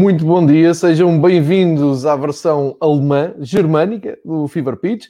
Muito bom dia, sejam bem-vindos à versão alemã, germânica do Fever Pitch.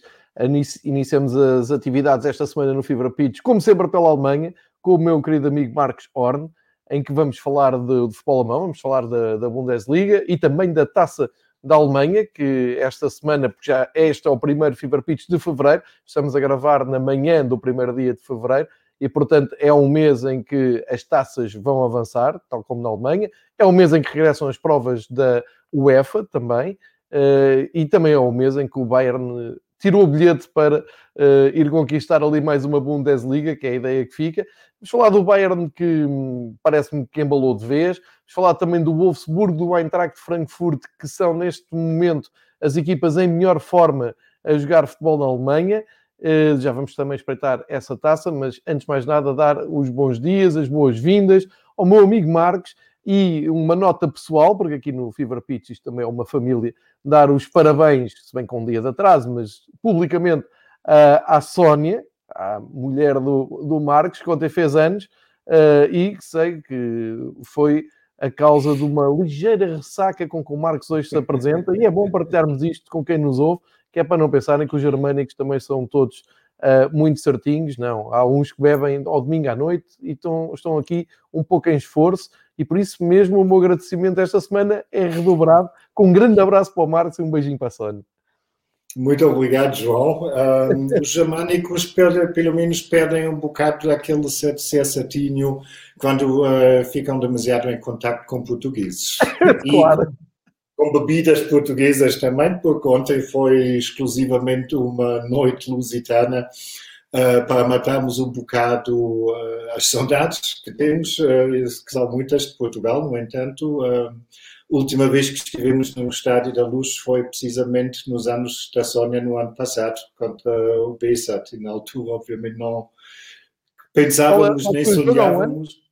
Iniciamos as atividades esta semana no Fever Pitch, como sempre pela Alemanha, com o meu querido amigo Marcos Horn, em que vamos falar de, de futebol alemão, vamos falar da, da, Bundesliga e também da Taça da Alemanha, que esta semana, porque já este é o primeiro Fever Pitch de fevereiro, estamos a gravar na manhã do primeiro dia de fevereiro, e, portanto, é um mês em que as taças vão avançar, tal como na Alemanha. É um mês em que regressam as provas da UEFA também. Uh, e também é um mês em que o Bayern tirou o bilhete para uh, ir conquistar ali mais uma Bundesliga, que é a ideia que fica. Vamos falar do Bayern que hum, parece-me que embalou de vez. Vamos falar também do Wolfsburg, do Eintracht Frankfurt, que são neste momento as equipas em melhor forma a jogar futebol na Alemanha. Eh, já vamos também espreitar essa taça, mas antes de mais nada, dar os bons dias, as boas-vindas ao meu amigo Marcos e uma nota pessoal, porque aqui no Fever Pitch isto também é uma família, dar os parabéns, se bem com um dia de atraso, mas publicamente à Sónia, a mulher do, do Marcos, que ontem fez anos, eh, e que sei que foi a causa de uma ligeira ressaca com que o Marcos hoje se apresenta, e é bom partilharmos isto com quem nos ouve, que é para não pensarem que os germânicos também são todos uh, muito certinhos, não. Há uns que bebem ao domingo à noite e estão, estão aqui um pouco em esforço, e por isso mesmo o meu agradecimento esta semana é redobrado, com um grande abraço para o Marcos e um beijinho para a Sónia. Muito obrigado, João. Um, os germânicos, pelo menos, perdem um bocado daquele certinho quando uh, ficam demasiado em contato com portugueses. claro. E com bebidas portuguesas também, porque ontem foi exclusivamente uma noite lusitana uh, para matarmos um bocado uh, as saudades que temos, uh, que são muitas de Portugal, no entanto. a última vez que estivemos no Estádio da Luz foi precisamente nos anos da Sónia, no ano passado, contra o Bessat, e na altura, obviamente, não pensávamos qual, qual nem sonhávamos.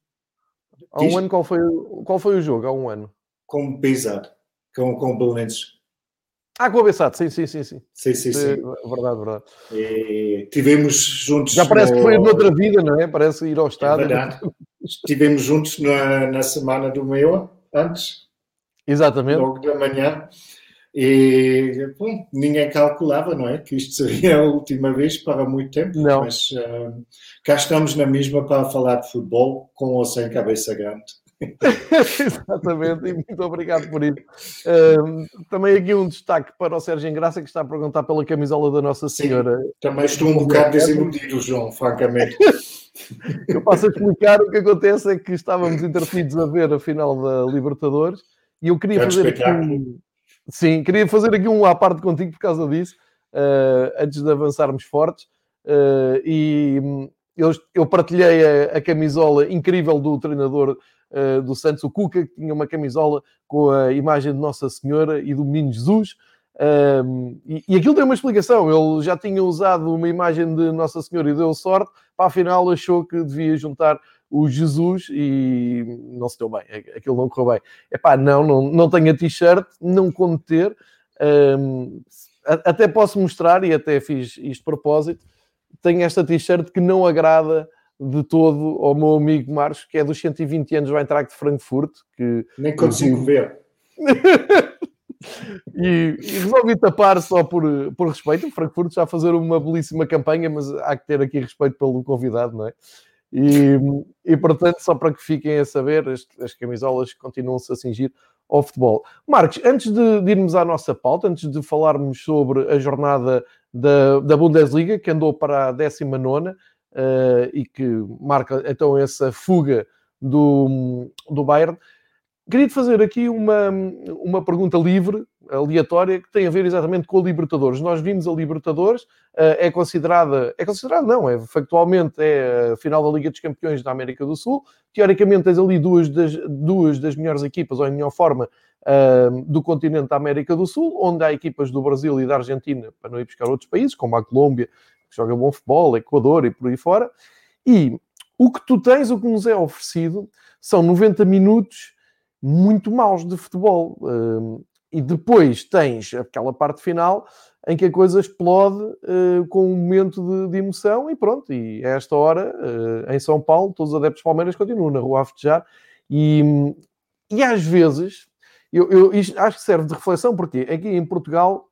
Há um ano, qual foi, qual foi o jogo? Há um ano. Com o Bessat com, com Belenenses. Ah, com o Abessado, sim, sim, sim. Sim, sim, sim. sim. Verdade, verdade. E tivemos juntos. Já parece no... que foi noutra vida, não é? Parece ir ao estádio. É verdade. Estivemos juntos na, na semana do meio, antes. Exatamente. Logo da manhã. E bom, ninguém calculava, não é? Que isto seria a última vez para muito tempo. Não. Mas uh, cá estamos na mesma para falar de futebol, com ou sem cabeça grande. Exatamente, e muito obrigado por isso. Também aqui um destaque para o Sérgio Engraça, que está a perguntar pela camisola da Nossa Senhora. Sim, também estou um bocado desiludido, João, francamente. Eu passo a explicar o que acontece é que estávamos interferidos a ver a final da Libertadores e eu queria fazer aqui um... Sim, queria fazer aqui um à parte contigo por causa disso, uh, antes de avançarmos fortes. Uh, e hum, eu, eu partilhei a, a, camisola incrível do treinador uh, do Santos, o Cuca, que tinha uma camisola com a imagem de Nossa Senhora e do Menino Jesus. Um, e, e aquilo tem uma explicação. Ele já tinha usado uma imagem de Nossa Senhora e deu sorte, para afinal achou que devia juntar o Jesus e não se deu bem, aquilo não correu bem. Epá, não, não, não tenho a t-shirt, não como ter. Um, até posso mostrar, e até fiz isto de propósito, tenho esta t-shirt que não agrada de todo ao meu amigo Marcos, que é dos 120 anos do Eintracht de Frankfurt. Que, Nem consigo ver. e, e, resolvi tapar só por, por respeito. O Frankfurt já a fazer uma belíssima campanha, mas há que ter aqui respeito pelo convidado, não é? E, e portanto, só para que fiquem a saber, as, as camisolas continuam-se a cingir ao futebol. Marcos, antes de, de, irmos à nossa pauta, antes de falarmos sobre a jornada da, da Bundesliga, que andou para a 19 uh, e que marca então essa fuga do, do Bayern. Queria-te fazer aqui uma, uma pergunta livre, aleatória, que tem a ver exatamente com a Libertadores. Nós vimos a Libertadores, uh, é considerada, é considerada não, é factualmente é a final da Liga dos Campeões da América do Sul. Teoricamente tens ali duas das, duas das melhores equipas, ou em melhor forma, uh, do continente da América do Sul, onde há equipas do Brasil e da Argentina, para não ir buscar outros países, como a Colômbia, que joga bom futebol, Equador e por aí fora. E o que tu tens, o que nos é oferecido, são 90 minutos muito maus de futebol. Hum, e depois tens aquela parte final em que a coisa explode uh, com um momento de, de, emoção e pronto. E a esta hora, uh, em São Paulo, todos os adeptos Palmeiras continuam na rua a festejar. E, e às vezes eu, eu acho que serve de reflexão, porque aqui em Portugal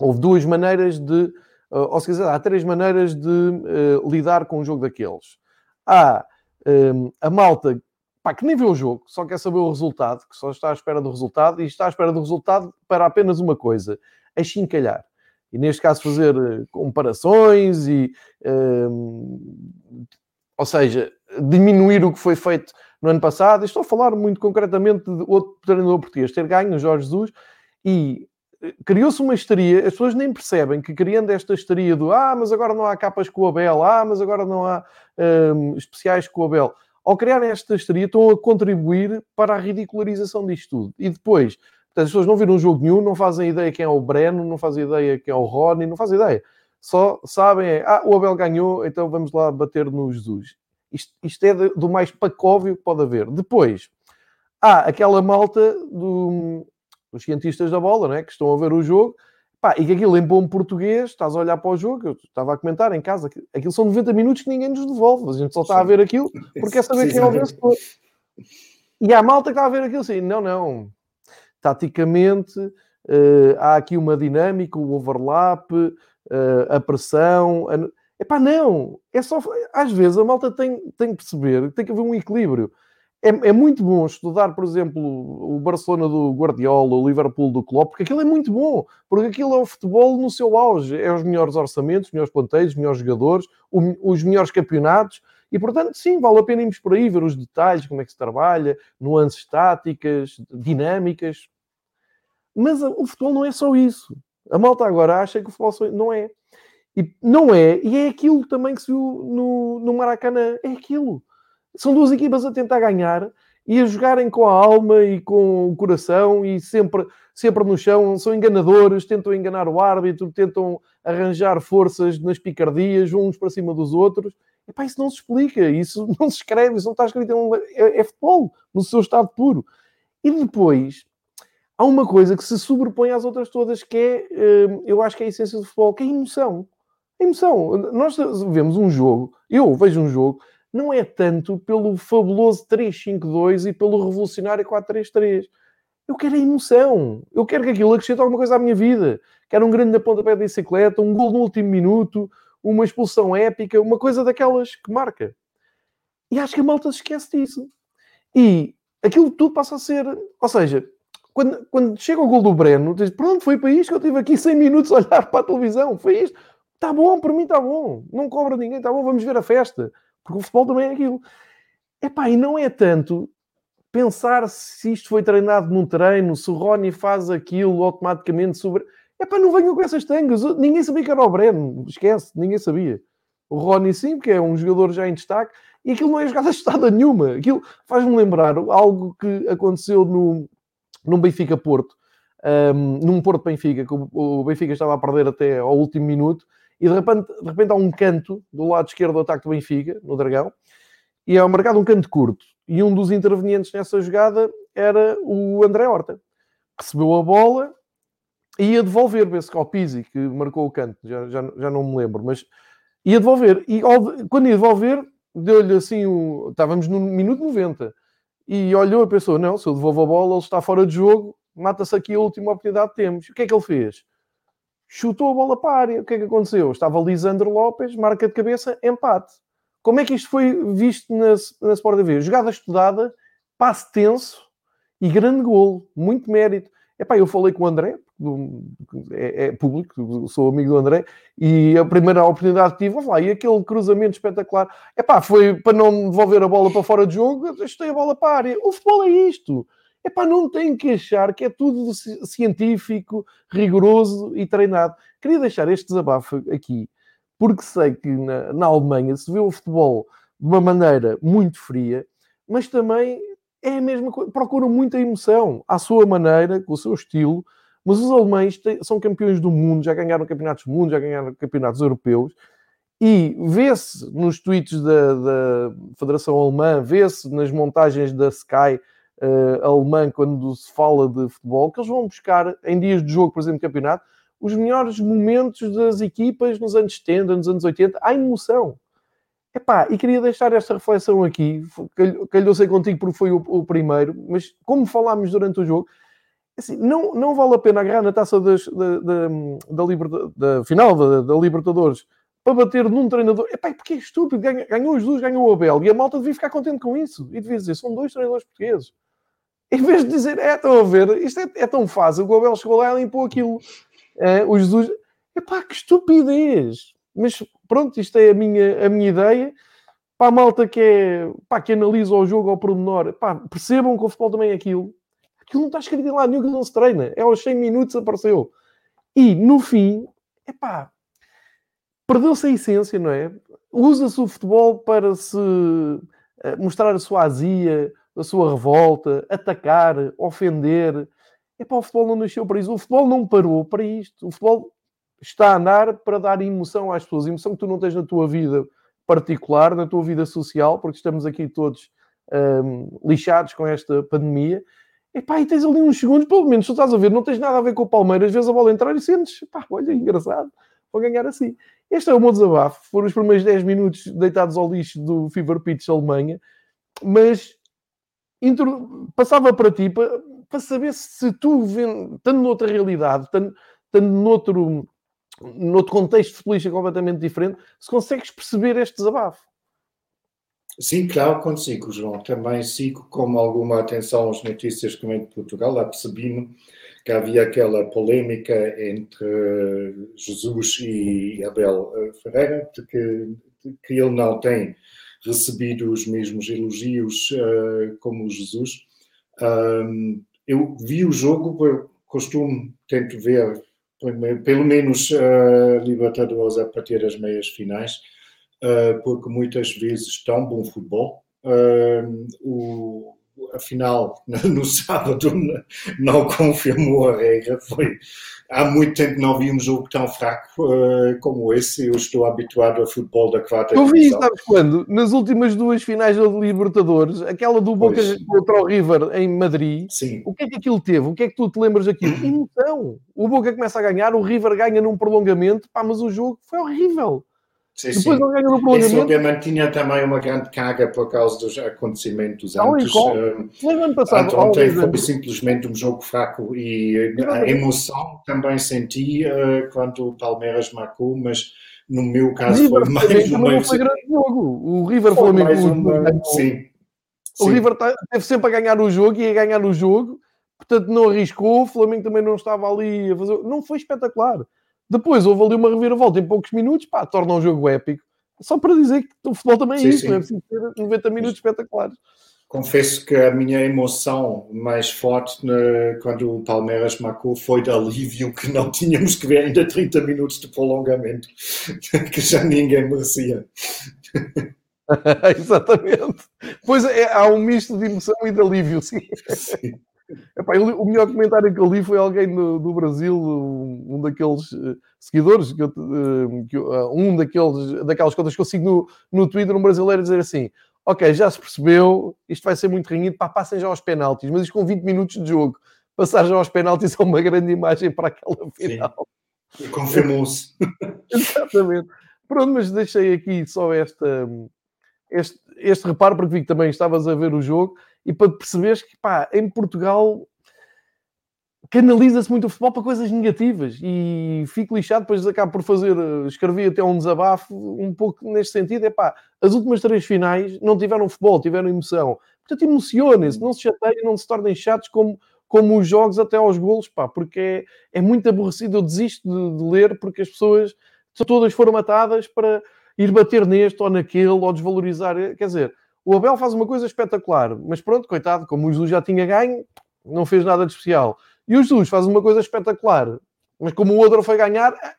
houve duas maneiras de, uh, ou se quiser, há três maneiras de uh, lidar com um jogo daqueles. Há um, a malta pá, que nem vê o jogo, só quer saber o resultado, que só está à espera do resultado, e está à espera do resultado para apenas uma coisa, achincalhar. E neste caso fazer uh, comparações e... Um, ou seja, diminuir o que foi feito no ano passado. estou a falar muito concretamente de outro treinador português ter ganho, o Jorge Jesus, e eh, criou-se uma histeria, as pessoas nem percebem que criando esta histeria do ah, mas agora não há capas com o Abel, ah, mas agora não há um, especiais com o Abel. Ao criarem esta histeria, estão a contribuir para a ridicularização disto tudo. E depois, as pessoas não viram jogo nenhum, não fazem ideia quem é o Breno, não fazem ideia quem é o Rony, não fazem ideia. Só sabem, ah, o Abel ganhou, então vamos lá bater no Jesus. Isto, isto é do mais pacóvio que pode haver. Depois, há aquela malta do, dos cientistas da bola, né, que estão a ver o jogo, pá, e que aquilo em bom português, estás a olhar para o jogo, eu estava a comentar em casa, que aquilo são 90 minutos que ninguém nos devolve, a gente só está a ver aquilo porque quer saber quem é o vencedor. E há malta que está a ver aquilo assim, não, não, taticamente uh, há aqui uma dinâmica, o overlap, uh, a pressão... A Epá, não! É só... Às vezes a malta tem, tem que perceber que tem que haver um equilíbrio. É, é, muito bom estudar, por exemplo, o Barcelona do Guardiola, o Liverpool do Klopp, porque aquilo é muito bom, porque aquilo é o futebol no seu auge, é os melhores orçamentos, os melhores plantéis, os melhores jogadores, o, os melhores campeonatos, e portanto, sim, vale a pena irmos por aí, ver os detalhes, como é que se trabalha, nuances táticas, dinâmicas. Mas o futebol não é só isso. A malta agora acha que o futebol não é. E não é, e é aquilo também que se viu no, no Maracanã. É aquilo. São duas equipas a tentar ganhar e a jogarem com a alma e com o coração e sempre, sempre no chão. São enganadores, tentam enganar o árbitro, tentam arranjar forças nas picardias, uns para cima dos outros. E pá, isso não se explica, isso não se escreve, isso não está escrito. É, é futebol, no seu estado puro. E depois, há uma coisa que se sobrepõe às outras todas, que é, eh, eu acho que é a essência do futebol, que é a emoção emoção. Nós vemos um jogo, eu vejo um jogo, não é tanto pelo fabuloso 3-5-2 e pelo revolucionário 4-3-3. Eu quero a emoção. Eu quero que aquilo acrescente alguma coisa à minha vida. Quero um grande pontapé de bicicleta, um gol no último minuto, uma expulsão épica, uma coisa daquelas que marca. E acho que a malta se esquece disso. E aquilo tudo passa a ser... Ou seja, quando, quando chega o gol do Breno, diz, pronto, foi para isto que eu tive aqui 100 minutos a olhar para a televisão. Foi isto. Está bom, para mim está bom. Não cobra ninguém, está bom, vamos ver a festa. Porque o futebol também é aquilo. Epá, e não é tanto pensar se isto foi treinado num treino, se o Rony faz aquilo automaticamente sobre. Epá, não venham com essas tangas. Ninguém sabia que era o Breno. Esquece, ninguém sabia. O Rony sim, porque é um jogador já em destaque. E aquilo não é jogada estada nenhuma. Aquilo faz-me lembrar algo que aconteceu no, no Benfica Porto. Um, num Porto Benfica, que o Benfica estava a perder até ao último minuto e de repente, de repente há um canto do lado esquerdo do ataque do Benfica, no Dragão, e é marcado um canto curto. E um dos intervenientes nessa jogada era o André Horta. Recebeu a bola e ia devolver, penso que ao Pizzi, que marcou o canto, já, já, já não me lembro, mas ia devolver. E quando ia devolver, deu-lhe assim, o... estávamos no minuto 90, e olhou e pensou, não, se eu devolvo a bola, ele está fora de jogo, mata-se aqui a última oportunidade que temos. O que é que ele fez? Chutou a bola para a área. O que é que aconteceu? Estava Lisandro Lopes, marca de cabeça, empate. Como é que isto foi visto na, na Sport TV? Jogada estudada, passe tenso e grande golo. Muito mérito. Epá, eu falei com o André, é, é, público, sou amigo do André, e a primeira oportunidade que tive, lá, e aquele cruzamento espetacular, epá, foi para não devolver a bola para fora de jogo, deixei a bola para a área. O futebol é isto. Epá, não tem que achar que é tudo científico, rigoroso e treinado. Queria deixar este desabafo aqui, porque sei que na, na Alemanha se vê o futebol de uma maneira muito fria, mas também é a mesma coisa, procuram muita emoção, à sua maneira, com o seu estilo, mas os alemães têm, são campeões do mundo, já ganharam campeonatos do mundo, já ganharam campeonatos europeus, e vê-se nos tweets da, da Federação Alemã, vê-se nas montagens da Sky, uh, alemã quando se fala de futebol, que eles vão buscar em dias de jogo, por exemplo, campeonato, os melhores momentos das equipas nos anos 70, nos anos 80, há emoção. Epá, e queria deixar esta reflexão aqui, calhou sei contigo porque foi o, o, primeiro, mas como falámos durante o jogo, assim, não, não vale a pena agarrar na taça das, da, da, da, da final da, da, Libertadores para bater num treinador. Epá, porque é estúpido, ganhou os dois, ganhou o Abel, e a malta devia ficar contente com isso. E devia dizer, são dois treinadores portugueses. Em vez de dizer, é, estão a ver, isto é, é tão fácil, o Abel chegou lá e limpou aquilo. É, o Jesus, epá, que estupidez! Mas pronto, isto é a minha, a minha ideia. Para a malta que, é, pá, que analisa o jogo ao pormenor, pá, percebam que o futebol também é aquilo. Aquilo não está escrito em lá nenhum que não se treina. É aos 100 minutos apareceu. E no fim, epá, perdeu-se a essência, não é? Usa-se o futebol para se eh, mostrar a sua azia, a sua revolta, atacar, ofender. Epá, o futebol não nasceu para isso. O futebol não parou para isto. O futebol está a andar para dar emoção às pessoas. Emoção que tu não tens na tua vida particular, na tua vida social, porque estamos aqui todos um, lixados com esta pandemia. Epá, e tens ali uns segundos, pelo menos, tu estás a ver, não tens nada a ver com o Palmeiras, vezes a bola entrar e sentes, pá, olha, engraçado, vou ganhar assim. Este é o meu desabafo. Foram os primeiros 10 minutos deitados ao lixo do Fever Pitch Alemanha, mas passava para ti para, para saber se tu, estando noutra realidade, estando, noutro, noutro contexto futebolístico completamente diferente, se consegues perceber este desabafo. Sim, claro, consigo, João. Também sigo com alguma atenção as notícias que vêm de Portugal. Lá percebi-me que havia aquela polêmica entre Jesus e Abel eh, Ferreira, de que, de que ele não tem recebido os mesmos elogios uh, como Jesus. Um, eu vi o jogo, costumo, tento ver pelo menos uh, Libertadores a partir das meias finais, uh, porque muitas vezes tão bom futebol. Uh, o, afinal, no sábado não confirmou a regra. Foi, há muito tempo não vi um jogo tão fraco uh, como esse. Eu estou habituado a futebol da quarta Eu vi, sabes quando? Nas últimas duas finais da Libertadores, aquela do Boca contra o River em Madrid, Sim. o que é que aquilo teve? O que é que tu te lembras daquilo? Emoção. O Boca começa a ganhar, o River ganha num prolongamento, pá, mas o jogo foi horrível. Sim, Depois sim. não ganhou no prolongamento. Esse obviamente tinha também uma grande carga por causa dos acontecimentos não, antes. Uh, ano passado, ontem foi simplesmente um jogo fraco e a emoção também senti uh, quando o Palmeiras marcou, mas no meu caso River, foi mais uma... Não foi grande jogo. O River foi Flamengo... Uma... Sim. O sim. River tá, teve sempre a ganhar o jogo e a ganhar o jogo, portanto não arriscou, o Flamengo também não estava ali a fazer... Não foi espetacular. Depois houve ali uma reviravolta em poucos minutos, pá, torna um jogo épico. Só para dizer que o futebol também é sim, isso, sim. não é preciso ter 90 minutos espetaculares. Confesso que a minha emoção mais forte né, quando o Palmeiras marcou foi de alívio que não tínhamos que ver ainda 30 minutos de prolongamento, que já ninguém merecia. Exatamente. Pois é, há um misto de emoção e de alívio, sim. sim. Epá, o melhor comentário que eu li foi alguém do, do Brasil, um, um daqueles uh, seguidores, que eu, uh, que, uh, um daqueles, daquelas contas que eu sigo no, no Twitter, um brasileiro, dizer assim: Ok, já se percebeu, isto vai ser muito renhido, pá, passem já aos penaltis, mas isto com 20 minutos de jogo, passar já aos penaltis é uma grande imagem para aquela final. Confirmou-se. Exatamente. Pronto, mas deixei aqui só esta, este, este reparo, porque vi que também estavas a ver o jogo e para perceberes que, pá, em Portugal canaliza-se muito o futebol para coisas negativas e fico lixado, depois acabo por fazer, eh, escrevi até um desabafo um pouco neste sentido, é pá, as últimas três finais não tiveram futebol, tiveram emoção. Portanto, emocionem-se, não se chateiem, não se tornem chatos como, como os jogos até aos golos, pá, porque é, é muito aborrecido, eu desisto de, de ler porque as pessoas todas foram matadas para ir bater neste ou naquele ou desvalorizar, quer dizer o Abel faz uma coisa espetacular, mas pronto, coitado, como o Jesus já tinha ganho, não fez nada de especial. E o Jesus faz uma coisa espetacular, mas como o outro foi ganhar, eh,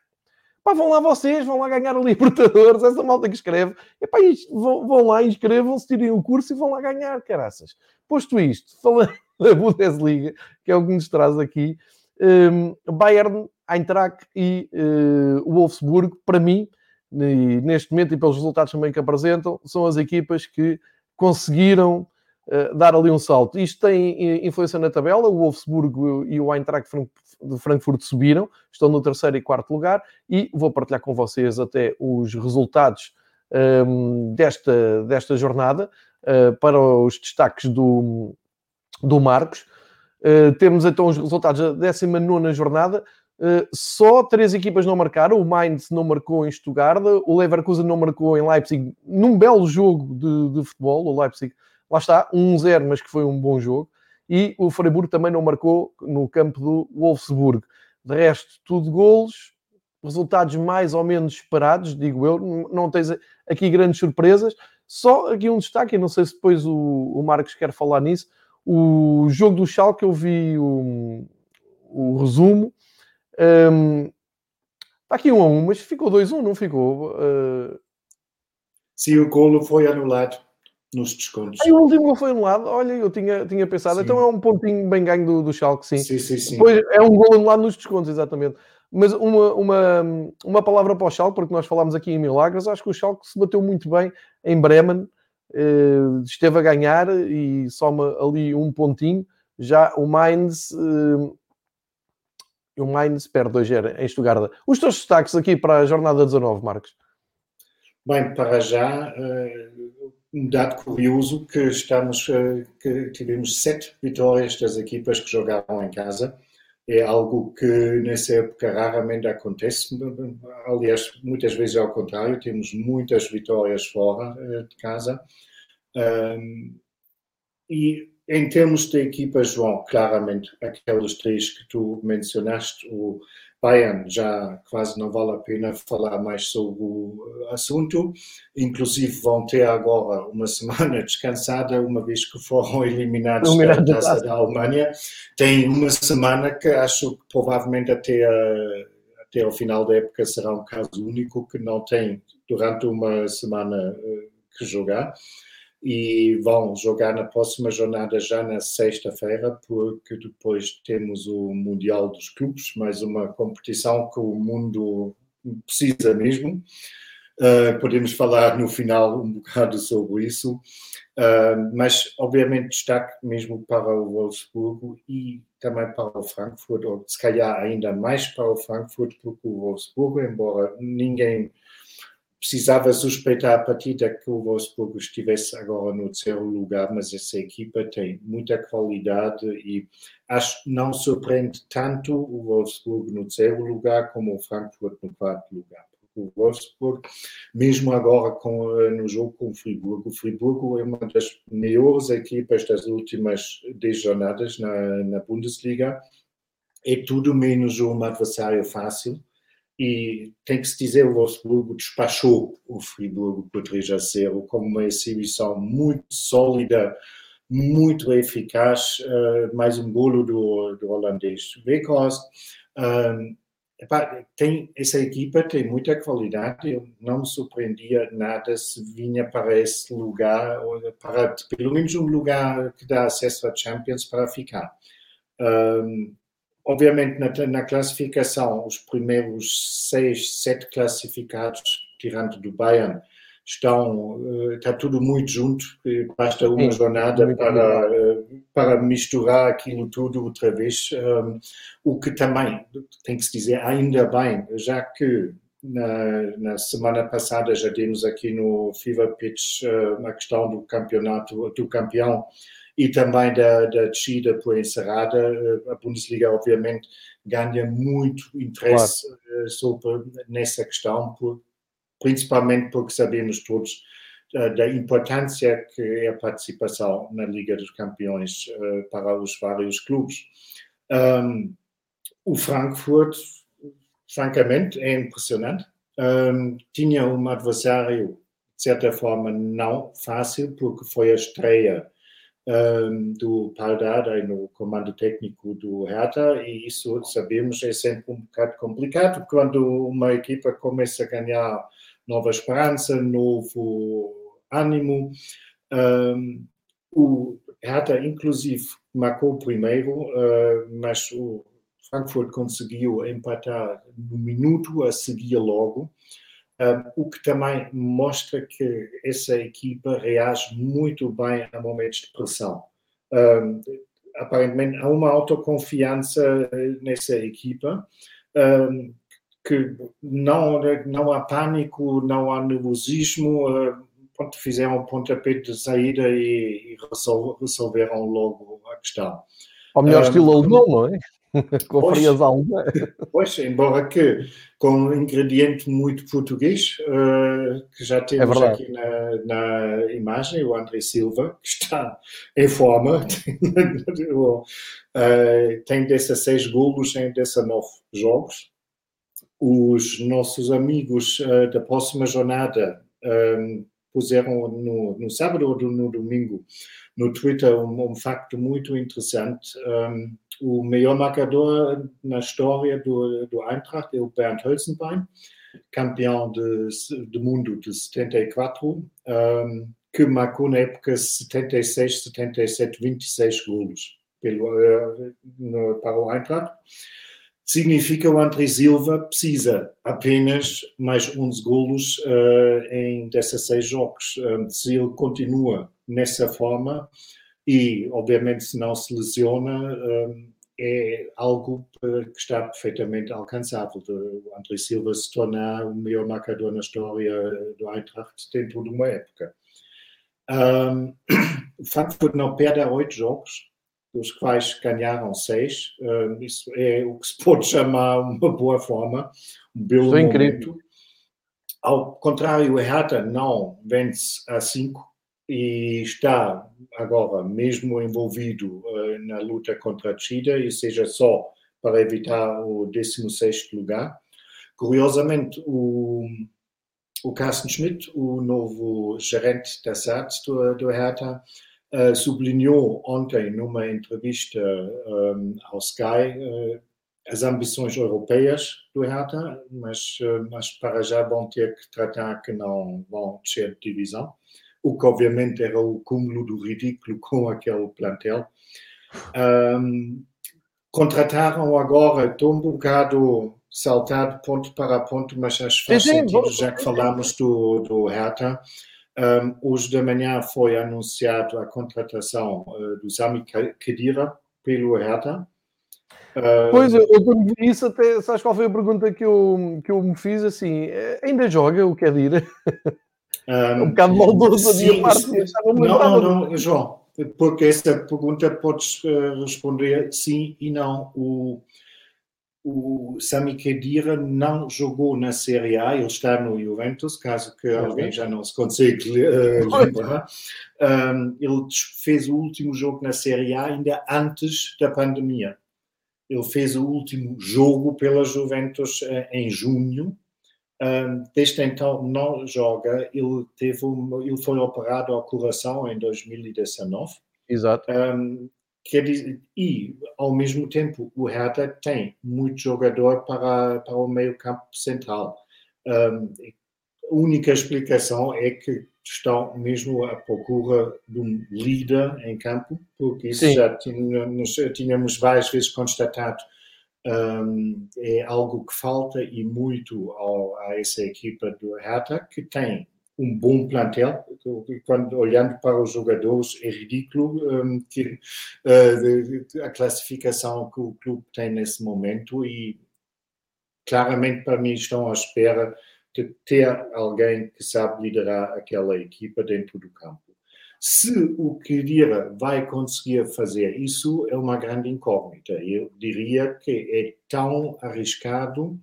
pá, vão lá vocês, vão lá ganhar a Libertadores, essa malta que escreve, e pá, vão, vão lá, inscrevam-se, tirem o curso e vão lá ganhar, caraças. Posto isto, falando da Bundesliga, que é o que nos traz aqui, um, Bayern, Eintracht e uh, Wolfsburg, para mim, neste momento e pelos resultados também que apresentam, são as equipas que conseguiram uh, dar ali um salto. Isto tem eh, influência na tabela, o Wolfsburgo e o Eintracht de Frankfurt subiram, estão no terceiro e quarto lugar, e vou partilhar com vocês até os resultados um, ehm, desta, desta jornada, uh, para os destaques do, do Marcos. Uh, temos então os resultados da 19 jornada. Uh, só três equipas não marcaram. O Mainz não marcou em Stuttgart, o Leverkusen não marcou em Leipzig, num belo jogo de, de futebol. O Leipzig, lá está, 1-0, mas que foi um bom jogo. E o Freiburg também não marcou no campo do Wolfsburg. De resto, tudo golos, resultados mais ou menos esperados, digo eu. Não tens aqui grandes surpresas. Só aqui um destaque, e não sei se depois o, o Marcos quer falar nisso. O jogo do Schalke, eu vi o, o resumo. Um, está aqui um a um, mas ficou 2-1, não ficou? Uh... Sim, o golo foi anulado nos descontos. Aí o último gol foi anulado. Olha, eu tinha, tinha pensado. Sim. Então é um pontinho bem ganho do, do Schalke, sim. Sim, sim, sim. Depois é um gol anulado nos descontos, exatamente. Mas uma, uma, uma palavra para o Schalke, porque nós falámos aqui em Milagres, acho que o Schalke se bateu muito bem em Bremen, uh, esteve a ganhar e soma ali um pontinho. Já o Mainz... Uh, o Mainz perde 2 em Stuttgart. Os teus destaques aqui para a jornada 19, Marcos? Bem, para já, uh, um dado curioso que estamos, que tivemos sete vitórias das equipas que jogaram em casa é algo que nessa época raramente acontece. Aliás, muitas vezes é ao contrário, temos muitas vitórias fora eh, de casa. e em termos de equipa, João, claramente aqueles três que tu mencionaste, o Bayern já quase não vale a pena falar mais sobre o assunto. Inclusive vão ter agora uma semana descansada, uma vez que foram eliminados da Taça da Alemanha. Tem uma semana que acho que provavelmente até, até ao final da época será um caso único que não tem durante uma semana eh, que jogar e vão jogar na próxima jornada já na sexta-feira, porque depois temos o Mundial dos Clubes, mais uma competição que o mundo precisa mesmo. Uh, podemos falar no final um bocado sobre isso, uh, mas obviamente destaque mesmo para o Wolfsburgo e também para o Frankfurt, ou se calhar ainda mais para o Frankfurt, porque o Wolfsburgo, embora ninguém precisava suspeitar a partida que o Wolfsburg estivesse agora no terceiro lugar, mas essa equipa tem muita qualidade e acho não surpreende tanto o Wolfsburg no terceiro lugar como o Frankfurt no quarto lugar. O Wolfsburg, mesmo agora com, eh, no jogo com o Friburgo, o Friburgo é uma das melhores equipas das últimas 10 jornadas na, na Bundesliga. É tudo menos um adversário fácil e tem que se dizer, o Wolfsburgo despachou o Friburgo por 3 a 0 como uma exibição muito sólida, muito eficaz, uh, mais um golo do, do holandês Weghorst. Um, tem, essa equipa tem muita qualidade, eu não me surpreendia nada se vinha para esse lugar, para pelo menos um lugar que dá acesso a Champions para ficar. Obviamente, na, na, classificação, os primeiros seis, sete classificados, tirando do Bayern, estão, eh, está tudo muito junto, basta uma jornada para, eh, para misturar aquilo tudo outra vez, um, o que também, tem que se dizer, ainda bem, já que na, na, semana passada já demos aqui no Fever Pitch uh, a questão do campeonato, do campeão e também da, da descida por encerrada. A Bundesliga, obviamente, ganha muito interesse claro. Eh, sobre, nessa questão, por, principalmente porque sabemos todos uh, da importância que é a participação na Liga dos Campeões uh, para os vários clubes. Um, o Frankfurt, francamente, é impressionante. Um, tinha um adversário, de certa forma, não fácil, porque foi a estreia do Paldada no comando técnico do Hertha, e isso sabemos é sempre um bocado complicado quando uma equipa começa a ganhar nova esperança, novo ânimo. Um, o Hertha, inclusive, marcou primeiro, uh, mas o Frankfurt conseguiu empatar no minuto a seguir logo. Um, o que também mostra que essa equipa reage muito bem a momentos de pressão. Um, aparentemente há uma autoconfiança eh, nessa equipa, um, que não, não há pânico, não há nervosismo, uh, fizeram um pontapé de saída e, e resolveram logo a questão. Ao melhor estilo alemão, não é? pois, frias alemã. Pois, embora que com um ingrediente muito português, uh, que já temos é aqui na, na, imagem, o André Silva, que está em forma, uh, tem 16 golos em 19 jogos. Os nossos amigos uh, da próxima jornada um, puseram no, no sábado ou no domingo no Twitter um, um facto muito interessante. Um, o melhor marcador na história do, do Eintracht é o Bernd Hölzenbein, campeão de, do mundo de 74, um, que marcou na época 76, 77, 26 golos pelo, uh, no, para o Eintracht. Significa o André Silva precisa apenas mais 11 golos uh, em 16 jogos. Um, se ele continua nessa forma, e obviamente se não se lesiona, um, é algo que está perfeitamente alcançável. O André Silva se tornar o melhor marcador na história do Eintracht dentro de uma época. Um, Frankfurt não perde há oito jogos, dos quais ganharam seis. Um, isso é o que se pode chamar uma boa forma, um belo é momento. Ao contrário, o Hertha não vence a cinco e está agora mesmo envolvido uh, na luta contra a descida, e seja só para evitar o 16 lugar. Curiosamente, o, o Carsten Schmidt, o novo gerente da SAT do, do Hertha, uh, sublinhou ontem numa entrevista um, eh, ao Sky uh, as ambições europeias do Hertha, mas, mas para já vão ter que tratar que não vão descer de divisão o que obviamente era o cúmulo do ridículo com aquele plantel. Um, contrataram agora, estou um bocado saltado ponto para ponto, mas acho que faz sentido, já que falamos do, do Hertha. Um, hoje de manhã foi anunciado a contratação uh, do Sami Khedira pelo Hertha. Uh, pois, eu, eu quando vi isso, até, sabes qual foi a pergunta que eu, que eu me fiz? Assim, eh, ainda joga o Khedira? Um, um bocado maldoso a minha parte, mas não, não, não, João, porque esta pergunta podes uh, responder sim e não. O, o Sami Khedira não jogou na Série A, ele está no Juventus, caso que alguém já não se consegue uh, lembrar. Um, ele fez o último jogo na Série A ainda antes da pandemia. Ele fez o último jogo pela Juventus uh, em junho, um, desde então não joga. Ele teve um, ele foi operado ao coração em 2019. Exato. Um, quer dizer, e ao mesmo tempo o Hertha tem muito jogador para para o meio campo central. Um, a única explicação é que estão mesmo à procura de um líder em campo, porque isso Sim. já tínhamos, tínhamos várias vezes constatado um, é algo que falta e muito ao, a essa equipa do Hertha, que tem um bom plantel. Quando olhando para os jogadores, é ridículo um, que, uh, a classificação que o clube tem nesse momento e claramente para mim estão à espera de ter alguém que sabe liderar aquela equipa dentro do campo. Se o Kedira vai conseguir fazer isso, é uma grande incógnita. Eu diria que é tão arriscado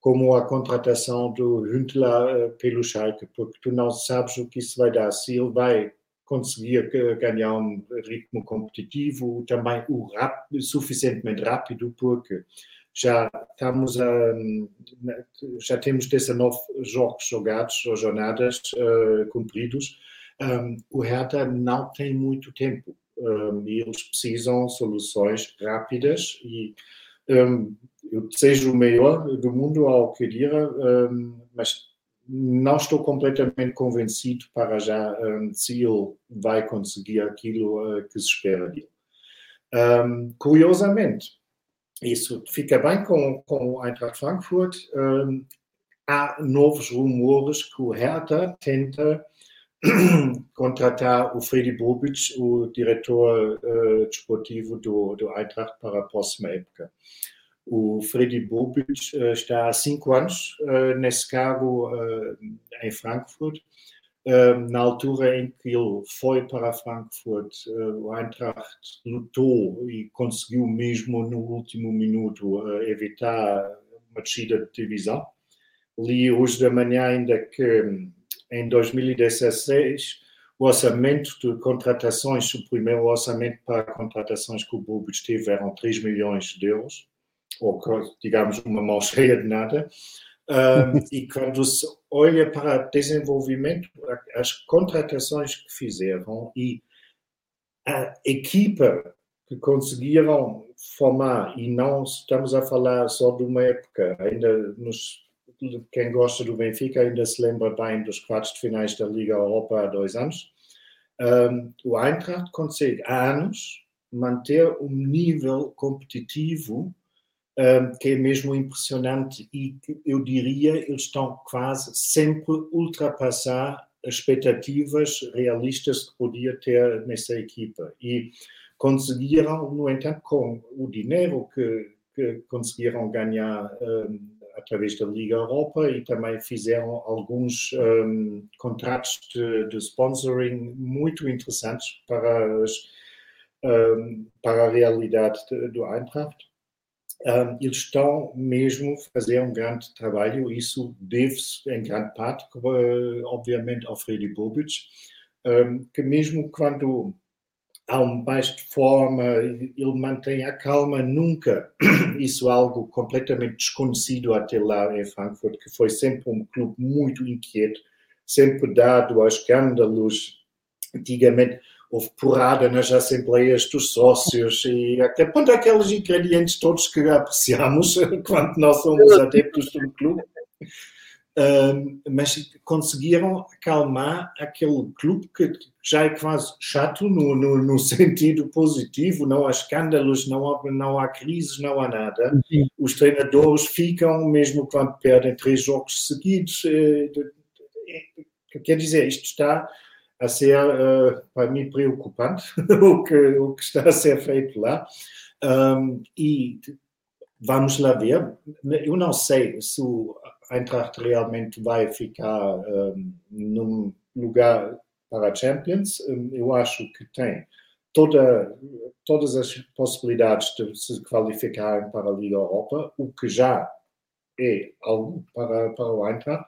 como a contratação do Huntela eh, pelo Schalke, porque tu não sabes o que isso vai dar. Se ele vai conseguir ganhar um ritmo competitivo, também o rápido, suficientemente rápido, porque já estamos a, já temos 19 jogos jogados ou jornadas uh, cumpridos um, o Hertha não tem muito tempo um, e eles precisam soluções rápidas e um, eu desejo o melhor do mundo ao Kedira, mas não estou completamente convencido para já se ele vai conseguir aquilo uh, que se espera dele. curiosamente, isso fica bem com, com o Eintracht Frankfurt. há novos rumores que o Hertha tenta contratar o Freddy Bobic, o diretor uh, desportivo do, do Eintracht para a próxima época. O Freddy Bobic uh, está há cinco anos uh, nesse cargo em Frankfurt. na altura em que ele foi para Frankfurt, o Eintracht lutou e conseguiu mesmo no último minuto evitar uma descida de divisão. Li hoje da manhã ainda que em 2016 o orçamento de contratações, o primeiro orçamento para contratações que o Bulbis teve eram 3 milhões de euros, ou digamos uma mão cheia de nada. E quando se olha para desenvolvimento, as contratações que fizeram e a equipa que conseguiram formar, e não estamos a falar só de uma época, ainda nos, quem gosta do Benfica ainda se lembra bem dos quartos de finais da Liga Europa há dois anos. Um, o Eintracht consegue há anos manter um nível competitivo um, que é mesmo impressionante e eu diria eles estão quase sempre ultrapassar as expectativas realistas que podia ter nessa equipa e conseguiram, no entanto, com o dinheiro que, que conseguiram ganhar um, através da Liga Europa e também fizeram alguns um, contratos de, de, sponsoring muito interessantes para, as, um, para a realidade do Eintracht. Um, eles estão mesmo a fazer um grande trabalho, isso deve-se em grande parte, obviamente, ao Freddy Bobic, um, que mesmo quando há um baixo de forma, ele mantém a calma, nunca, isso é algo completamente desconhecido até lá em Frankfurt, que foi sempre um clube muito inquieto, sempre dado a escândalos, antigamente houve porrada nas assembleias dos sócios e até ponto aqueles ingredientes todos que apreciamos quando nós somos adeptos do clube. Um, mas conseguiram acalmar aquele clube que já é quase chato no, no, no, sentido positivo, não há escândalos, não há, não há crises, não há nada. Sim. Os treinadores ficam, mesmo quando perdem três jogos seguidos. Eh, quer dizer, isto está a ser, uh, para mim, preocupante, o, que, o que está a ser feito lá. Um, e vamos lá ver. Eu não sei se o Eintracht realmente vai ficar um, num lugar para a Champions. Um, eu acho que tem toda, todas as possibilidades de se qualificarem para a Liga Europa, o que já é algo para, para o Eintracht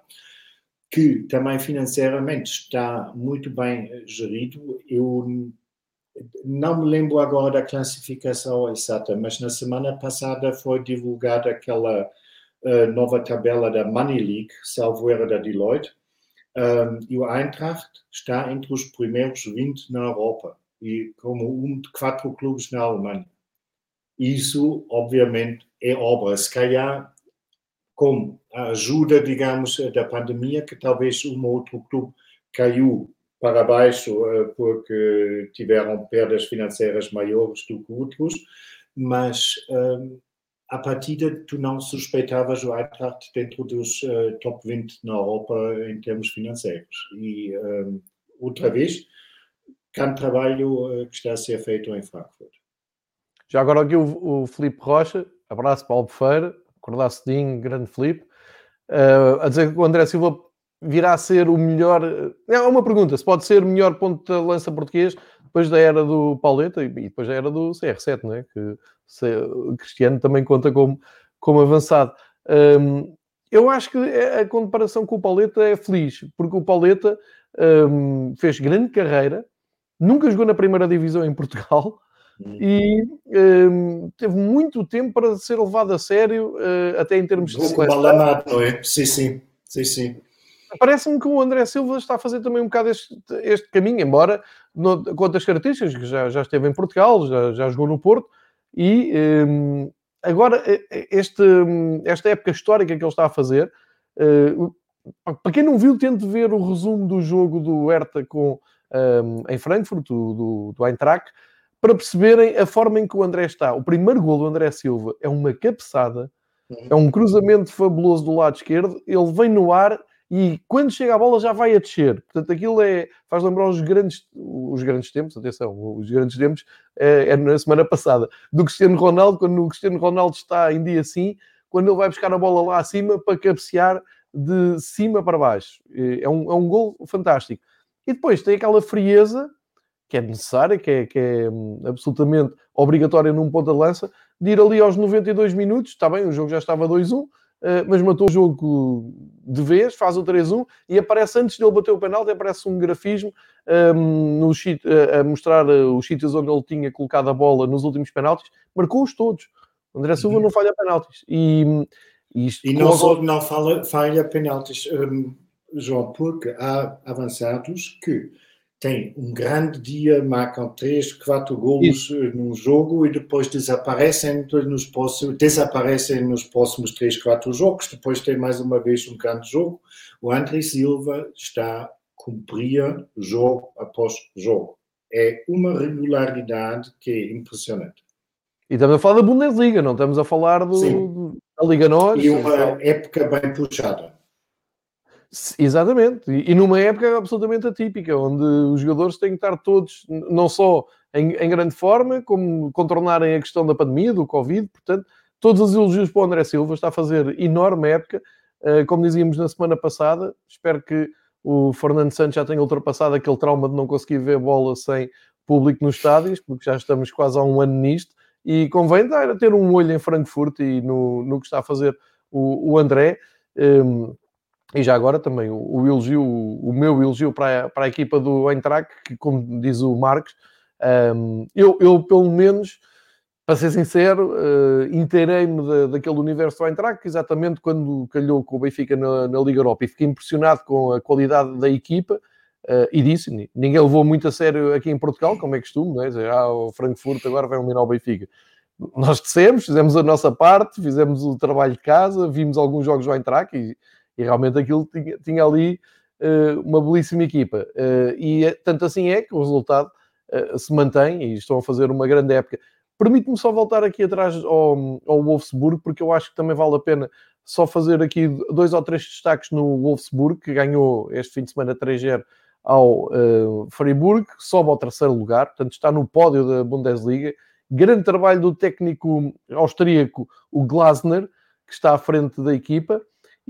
que também financeiramente está muito bem gerido. Eu não me lembro agora da classificação exata, mas na semana passada foi divulgada aquela nova tabela da Money League, salvo era da Deloitte, e o Eintracht está entre os primeiros 20 na Europa e como um de quatro clubes na Alemanha. Isso, obviamente, é obra. Se calhar com a ajuda, digamos, da pandemia, que talvez um outro clube caiu para baixo eh, porque tiveram perdas financeiras maiores do que outros, mas um, eh, a partida tu não suspeitavas o Eintracht dentro dos uh, top 20 na Europa em termos financeiros. E um, outra vez, grande trabalho uh, que está a ser feito em Frankfurt. Já agora aqui o, o Felipe Rocha, abraço para Albufeira, acordar cedinho, grande Felipe, uh, a dizer que o André Silva virá a ser o melhor. É uma pergunta: se pode ser o melhor ponto de lança português depois da era do Pauleta e depois da era do CR7, não é? Que o Cristiano também conta como, como avançado. Um, eu acho que a comparação com o Pauleta é feliz, porque o Pauleta um, fez grande carreira, nunca jogou na primeira divisão em Portugal, Hum. e um, teve muito tempo para ser levado a sério, uh, até em termos de seleção. não é? Sim, sim, sim, sim. Parece-me que o André Silva está a fazer também um bocado este, este caminho, embora no, com outras características, que já, já esteve em Portugal, já, já jogou no Porto, e um, agora este, esta época histórica que ele está a fazer, uh, para quem não viu, tente ver o resumo do jogo do Hertha com, um, em Frankfurt, do, do, do Eintracht, para perceberem a forma em que o André está. O primeiro gol do André Silva é uma cabeçada, é um cruzamento fabuloso do lado esquerdo, ele vem no ar e quando chega a bola já vai a descer. Portanto, aquilo é, faz lembrar os grandes, os grandes tempos, atenção, os grandes tempos, é, é na semana passada, do Cristiano Ronaldo, quando o Cristiano Ronaldo está em dia assim, quando ele vai buscar a bola lá acima para cabecear de cima para baixo. É um, é um gol fantástico. E depois tem aquela frieza que é necessária, que é, que é hum, absolutamente obrigatória num ponto de lança, de ir ali aos 92 minutos, está bem, o jogo já estava 2-1, Uh, mas matou o jogo de vez, faz o 3-1 e aparece antes dele bater o penalti, aparece um grafismo um, no, uh, a mostrar uh, os sítios onde ele tinha colocado a bola nos últimos penaltis, marcou-os todos. André Silva uhum. não falha penaltis. E, e, e não só não falha, falha penaltis, um, João, porque há avançados que tem um grande dia, marcam 3, 4 golos Isso. num jogo e depois desaparecem nos próximos, desaparecem nos próximos 3, 4 jogos. Depois tem mais uma vez um grande jogo. O André Silva está a cumprir jogo após jogo. É uma regularidade que é impressionante. E estamos a falar da Bundesliga, não estamos a falar do, da Liga Nós. E uma época bem puxada. Exatamente, e, numa época absolutamente atípica, onde os jogadores têm que estar todos, não só em, em, grande forma, como contornarem a questão da pandemia, do Covid, portanto, todos os elogios para o André Silva, está a fazer enorme época, uh, como dizíamos na semana passada, espero que o Fernando Santos já tenha ultrapassado aquele trauma de não conseguir ver bola sem público nos estádios, porque já estamos quase há um ano nisto, e convém dar, ter um olho em Frankfurt e no, no que está a fazer o, o André. Um, e já agora também o, o elogio, o, meu elogio para a, para a equipa do Eintracht, que como diz o Marcos, um, eu, eu pelo menos, para ser sincero, uh, inteirei-me da, daquele universo do Eintracht, exatamente quando calhou com o Benfica na, na, Liga Europa e fiquei impressionado com a qualidade da equipa uh, e disse, ninguém levou muito a sério aqui em Portugal, como é costume, não é? Ah, o Frankfurt agora vai eliminar o Benfica. Nós dissemos, fizemos a nossa parte, fizemos o trabalho de casa, vimos alguns jogos do Eintracht e e realmente aquilo tinha, tinha ali uh, uma belíssima equipa. Uh, e é, tanto assim é que o resultado uh, se mantém e estão a fazer uma grande época. Permite-me só voltar aqui atrás ao, ao Wolfsburg, porque eu acho que também vale a pena só fazer aqui dois ou três destaques no Wolfsburg, que ganhou este fim de semana 3-0 ao uh, Freiburg, sobe ao terceiro lugar, portanto está no pódio da Bundesliga. Grande trabalho do técnico austríaco, o Glasner, que está à frente da equipa.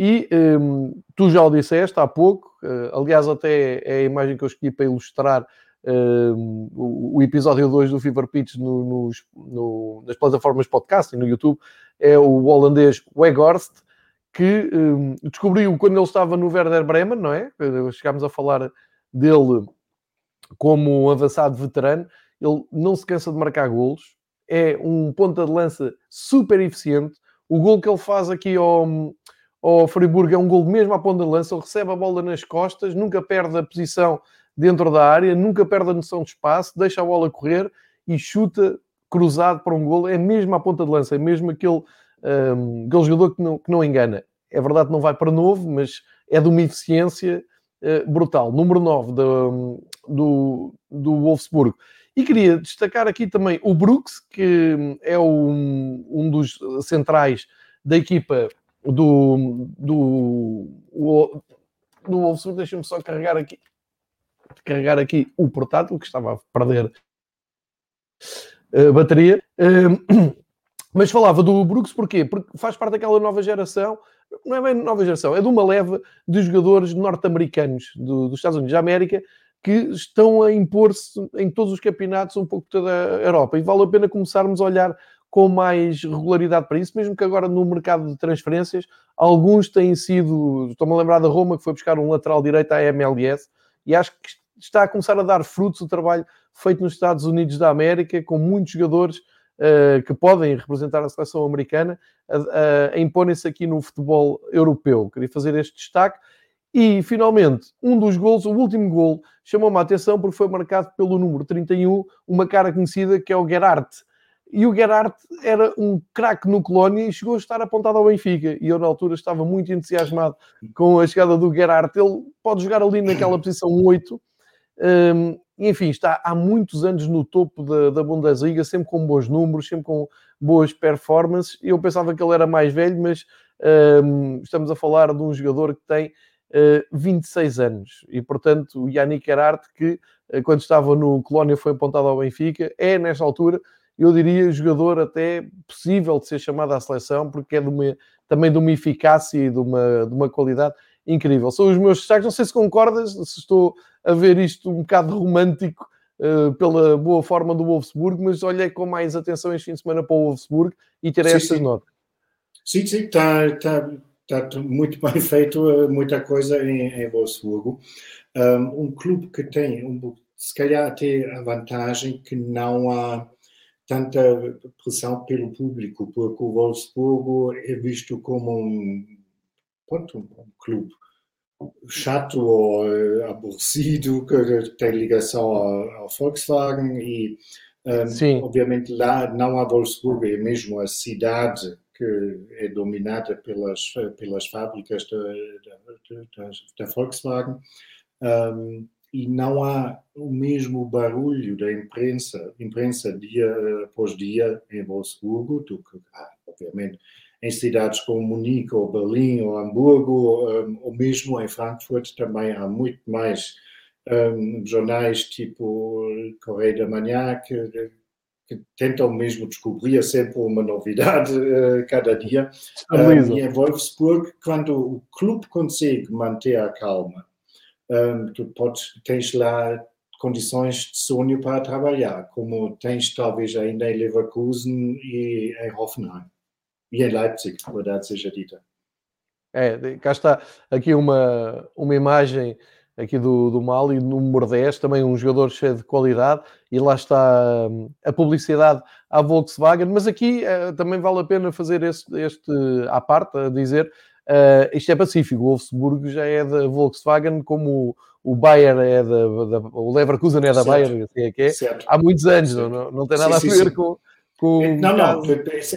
E um, tu já o disseste há pouco, uh, aliás, até é a imagem que eu escolhi para ilustrar um, o, o, episódio 2 do Fever Pitch no, no, nas plataformas podcast e no YouTube, é o holandês Weghorst, que um, descobriu quando ele estava no Werder Bremen, não é? Chegámos a falar dele como um avançado veterano. Ele não se cansa de marcar golos, é um ponta de lança super eficiente. O gol que ele faz aqui ao ao Friburgo é um gol mesmo à ponta de lança, ele recebe a bola nas costas, nunca perde a posição dentro da área, nunca perde a noção de espaço, deixa a bola correr e chuta cruzado para um gol, é mesmo à ponta de lança, é mesmo aquele, um, aquele jogador que não, que não engana. É verdade que não vai para novo, mas é de uma eficiência uh, brutal. Número 9 do, do, do Wolfsburgo. E queria destacar aqui também o Brooks, que é um, um dos centrais da equipa do, do, do Wolfsburg. Deixa-me só carregar aqui, carregar aqui o portátil que estava a perder a bateria. Uh, mas falava do Brooks porquê? Porque faz parte daquela nova geração, não é bem nova geração, é de uma leva de jogadores norte-americanos do, dos Estados Unidos da América que estão a impor-se em todos os campeonatos um pouco toda a Europa. E vale a pena começarmos a olhar com mais regularidade para isso, mesmo que agora no mercado de transferências, alguns têm sido. Estou-me a lembrar da Roma, que foi buscar um lateral direito à MLS, e acho que está a começar a dar frutos o trabalho feito nos Estados Unidos da América, com muitos jogadores uh, que podem representar a seleção americana, a, imporem-se aqui no futebol europeu. Queria fazer este destaque. E, finalmente, um dos gols, o último gol, chamou-me a atenção porque foi marcado pelo número 31, uma cara conhecida que é o Gerhardt e o Gerhardt era um craque no Colónia e chegou a estar apontado ao Benfica. E eu, na altura, estava muito entusiasmado com a chegada do Gerhardt. Ele pode jogar ali naquela posição 8. Um, enfim, está há muitos anos no topo da, da Bundesliga, sempre com bons números, sempre com boas performances. Eu pensava que ele era mais velho, mas um, estamos a falar de um jogador que tem uh, 26 anos. E, portanto, o Yannick Gerhardt, que uh, quando estava no Colónia foi apontado ao Benfica, é, nesta altura, eu diria, jogador até possível de ser chamado à seleção, porque é de uma também de uma eficácia e de uma, de uma qualidade incrível. São os meus destaques. Não sei se concordas, se estou a ver isto um bocado romântico uh, pela boa forma do Wolfsburg, mas olhei com mais atenção este fim de semana para o Wolfsburg e terei estas sim. notas. Sim, sim, está tá, tá muito bem feito, eh, muita coisa em, em Wolfsburgo. Um, um clube que tem, um, se calhar até a vantagem que não há tanta pressão pelo público, porque o Wolfsburgo é visto como um, pronto, um clube chato ou uh, aborrecido, que tem ligação ao, ao Volkswagen e, um, obviamente, lá não há Wolfsburgo, é mesmo a cidade que é dominada pelas, pelas fábricas da, Volkswagen. Um, e não há o mesmo barulho da imprensa, imprensa dia após dia em Wolfsburgo, do que, ah, obviamente, em cidades como Munique, ou Berlim, ou Hamburgo, um, ou mesmo em Frankfurt, também há muito mais um, jornais tipo Correio da Manhã que, que, tentam mesmo descobrir sempre uma novidade uh, cada dia. Um, e em Wolfsburg, quando o clube consegue manter a calma, tu podes, tens lá condições de sonho para trabalhar, como tens talvez ainda em Leverkusen e em Hoffenheim. E em Leipzig, verdade seja dita. É, cá está aqui uma, uma imagem aqui do, do Mali, número 10, também um jogador cheio de qualidade, e lá está a publicidade à Volkswagen, mas aqui uh, também vale a pena fazer este, este à parte, a dizer Uh, isto é pacífico, o Wolfsburg já é da Volkswagen, como o, o Bayer é da, da, o Leverkusen é da certo. Bayer, assim é que é, certo. há muitos anos, não, não, não, tem nada sim, a ver sim, com, com. É, não, não,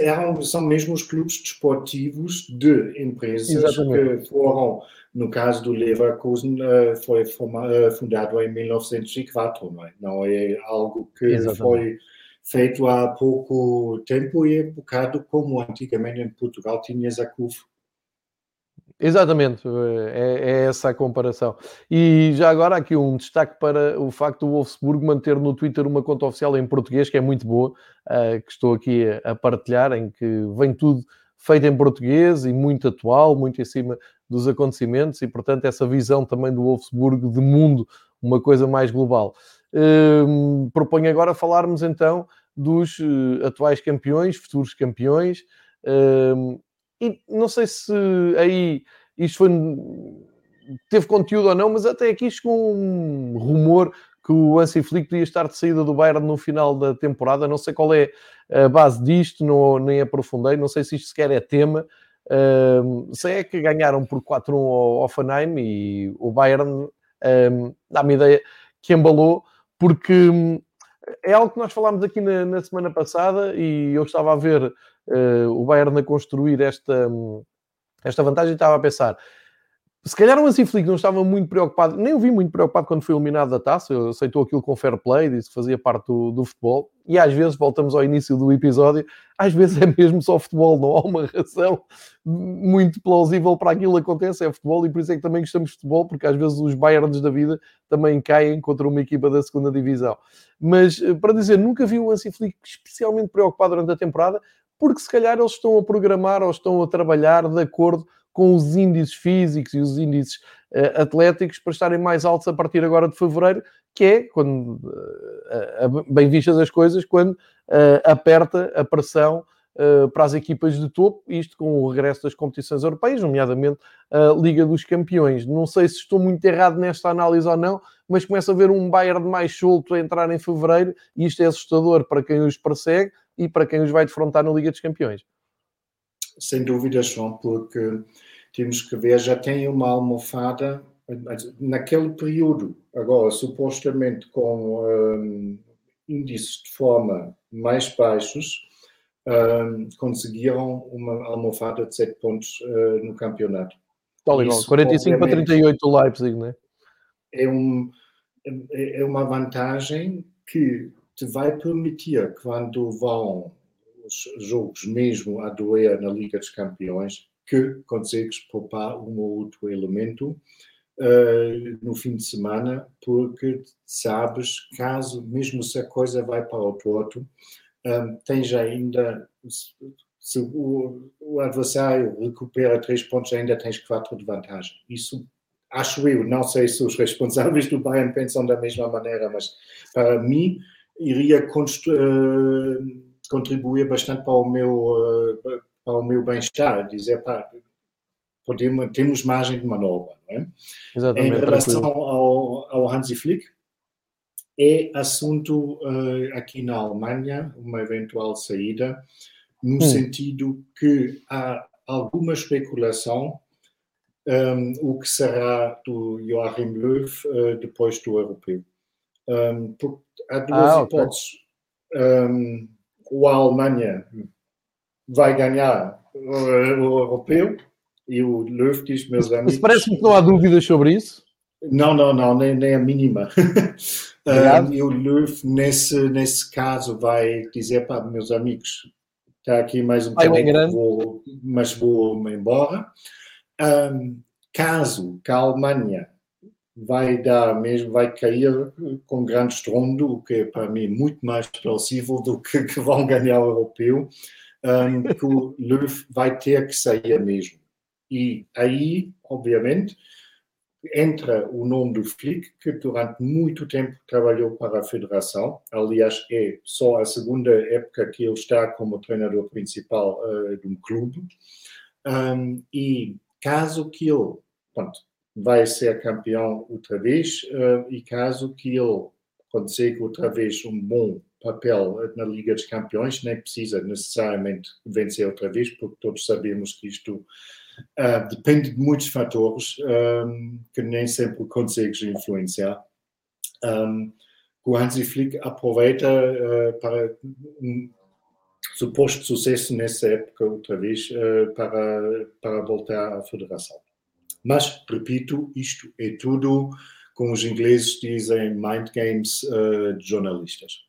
eram, são mesmo os clubes desportivos de empresas Exatamente. que foram, no caso do Leverkusen, uh, foi uh, fundado em 1904, não é? Não é algo que Exatamente. foi feito há pouco tempo e é um bocado como antigamente em Portugal tinhas a CUF Exatamente, é, é, essa a comparação. E já agora aqui um destaque para o facto do Wolfsburg manter no Twitter uma conta oficial em português, que é muito boa, uh, que estou aqui a, partilhar, em que vem tudo feito em português e muito atual, muito em cima dos acontecimentos, e portanto essa visão também do Wolfsburg de mundo, uma coisa mais global. Uh, proponho agora falarmos então dos uh, atuais campeões, futuros campeões. Uh, e não sei se aí isto foi, teve conteúdo ou não, mas até aqui chegou um rumor que o Hansi Flick podia estar de saída do Bayern no final da temporada. Não sei qual é a base disto, não, nem aprofundei. Não sei se isto sequer é tema. Sei é que ganharam por 4-1 ao Offenheim e o Bayern uh, dá-me ideia que embalou, porque é algo que nós falámos aqui na, na semana passada e eu estava a ver uh, o Bayern a construir esta, esta vantagem, estava a pensar, se calhar o Hansi Flick não estava muito preocupado, nem o vi muito preocupado quando foi eliminado da taça, aceitou aquilo com fair play, disse que fazia parte do, do, futebol, e às vezes, voltamos ao início do episódio, às vezes é mesmo só futebol, não há uma razão muito plausível para aquilo que acontece, é futebol, e por isso é que também gostamos de futebol, porque às vezes os Bayerns da vida também caem contra uma equipa da segunda divisão. Mas, eh, para dizer, nunca vi o Hansi Flick especialmente preocupado durante a temporada, porque se calhar eles estão a programar ou estão a trabalhar de acordo com os índices físicos e os índices uh, atléticos para estarem mais altos a partir agora de fevereiro, que é, quando, uh, bem vistas as coisas, quando uh, aperta a pressão para as equipas de topo, isto com o regresso das competições europeias, nomeadamente a Liga dos Campeões. Não sei se estou muito errado nesta análise ou não, mas começa a ver um Bayern mais solto a entrar em fevereiro e isto é assustador para quem os persegue, e para quem os vai defrontar na Liga dos Campeões. Sem dúvida, João, porque temos que ver, já tem uma almofada naquele período, agora supostamente com um, índices de forma mais baixos, um, conseguiram uma almofada de 7 pontos uh, no campeonato. Tal igual, 45 para 38 o Leipzig, não é? É, um, é, é uma vantagem que te vai permitir, quando vão os jogos mesmo a doer na Liga dos Campeões, que consegues poupar um ou outro elemento uh, no fim de semana, porque sabes, caso, mesmo se a coisa vai para o torto, um, tens ainda se o, o, adversário recupera três pontos, ainda tens quatro de vantagem. Isso acho eu, não sei se os responsáveis do Bayern pensam da mesma maneira, mas para mim iria uh, contribuir bastante para o meu, para o meu bem-estar, dizer, pá, podemos, temos margem de manobra. É? Exatamente, em relação ao, ao Hansi Flick, é assunto uh, aqui na Alemanha, uma eventual saída, no hum. sentido que há alguma especulação um, o que será do Joachim Löw uh, depois do europeu. Um, há duas ah, hipóteses. Okay. Um, ou a Alemanha vai ganhar o, o europeu e o diz, meus amigos... Parece-me que não há dúvidas sobre isso. Não, não, não, nem, nem a mínima. um, e o Löw, nesse, nesse caso, vai dizer para meus amigos, está aqui mais um vou, mas vou-me embora. Um, caso que a Alemanha vai dar mesmo, vai cair com grande estrondo, o que é para mim muito mais plausível do que, que vão ganhar o europeu, um, que o Löw vai ter que sair mesmo. E aí, obviamente, entra o nome do Flick, que durante muito tempo trabalhou para a Federação. Aliás, é só a segunda época que ele está como treinador principal uh, de um clube. Um, e caso que ele pronto, vai ser campeão outra vez uh, e caso que ele consiga outra vez um bom papel na Liga dos Campeões, nem precisa necessariamente vencer outra vez, porque todos sabemos que isto uh, depende de muitos fatores um, que nem sempre consegues influenciar. Um, o Hansi Flick aproveita uh, para um suposto sucesso nessa época outra vez uh, para, para voltar à federação. Mas, repito, isto é tudo, como os ingleses dizem, mind games de jornalistas.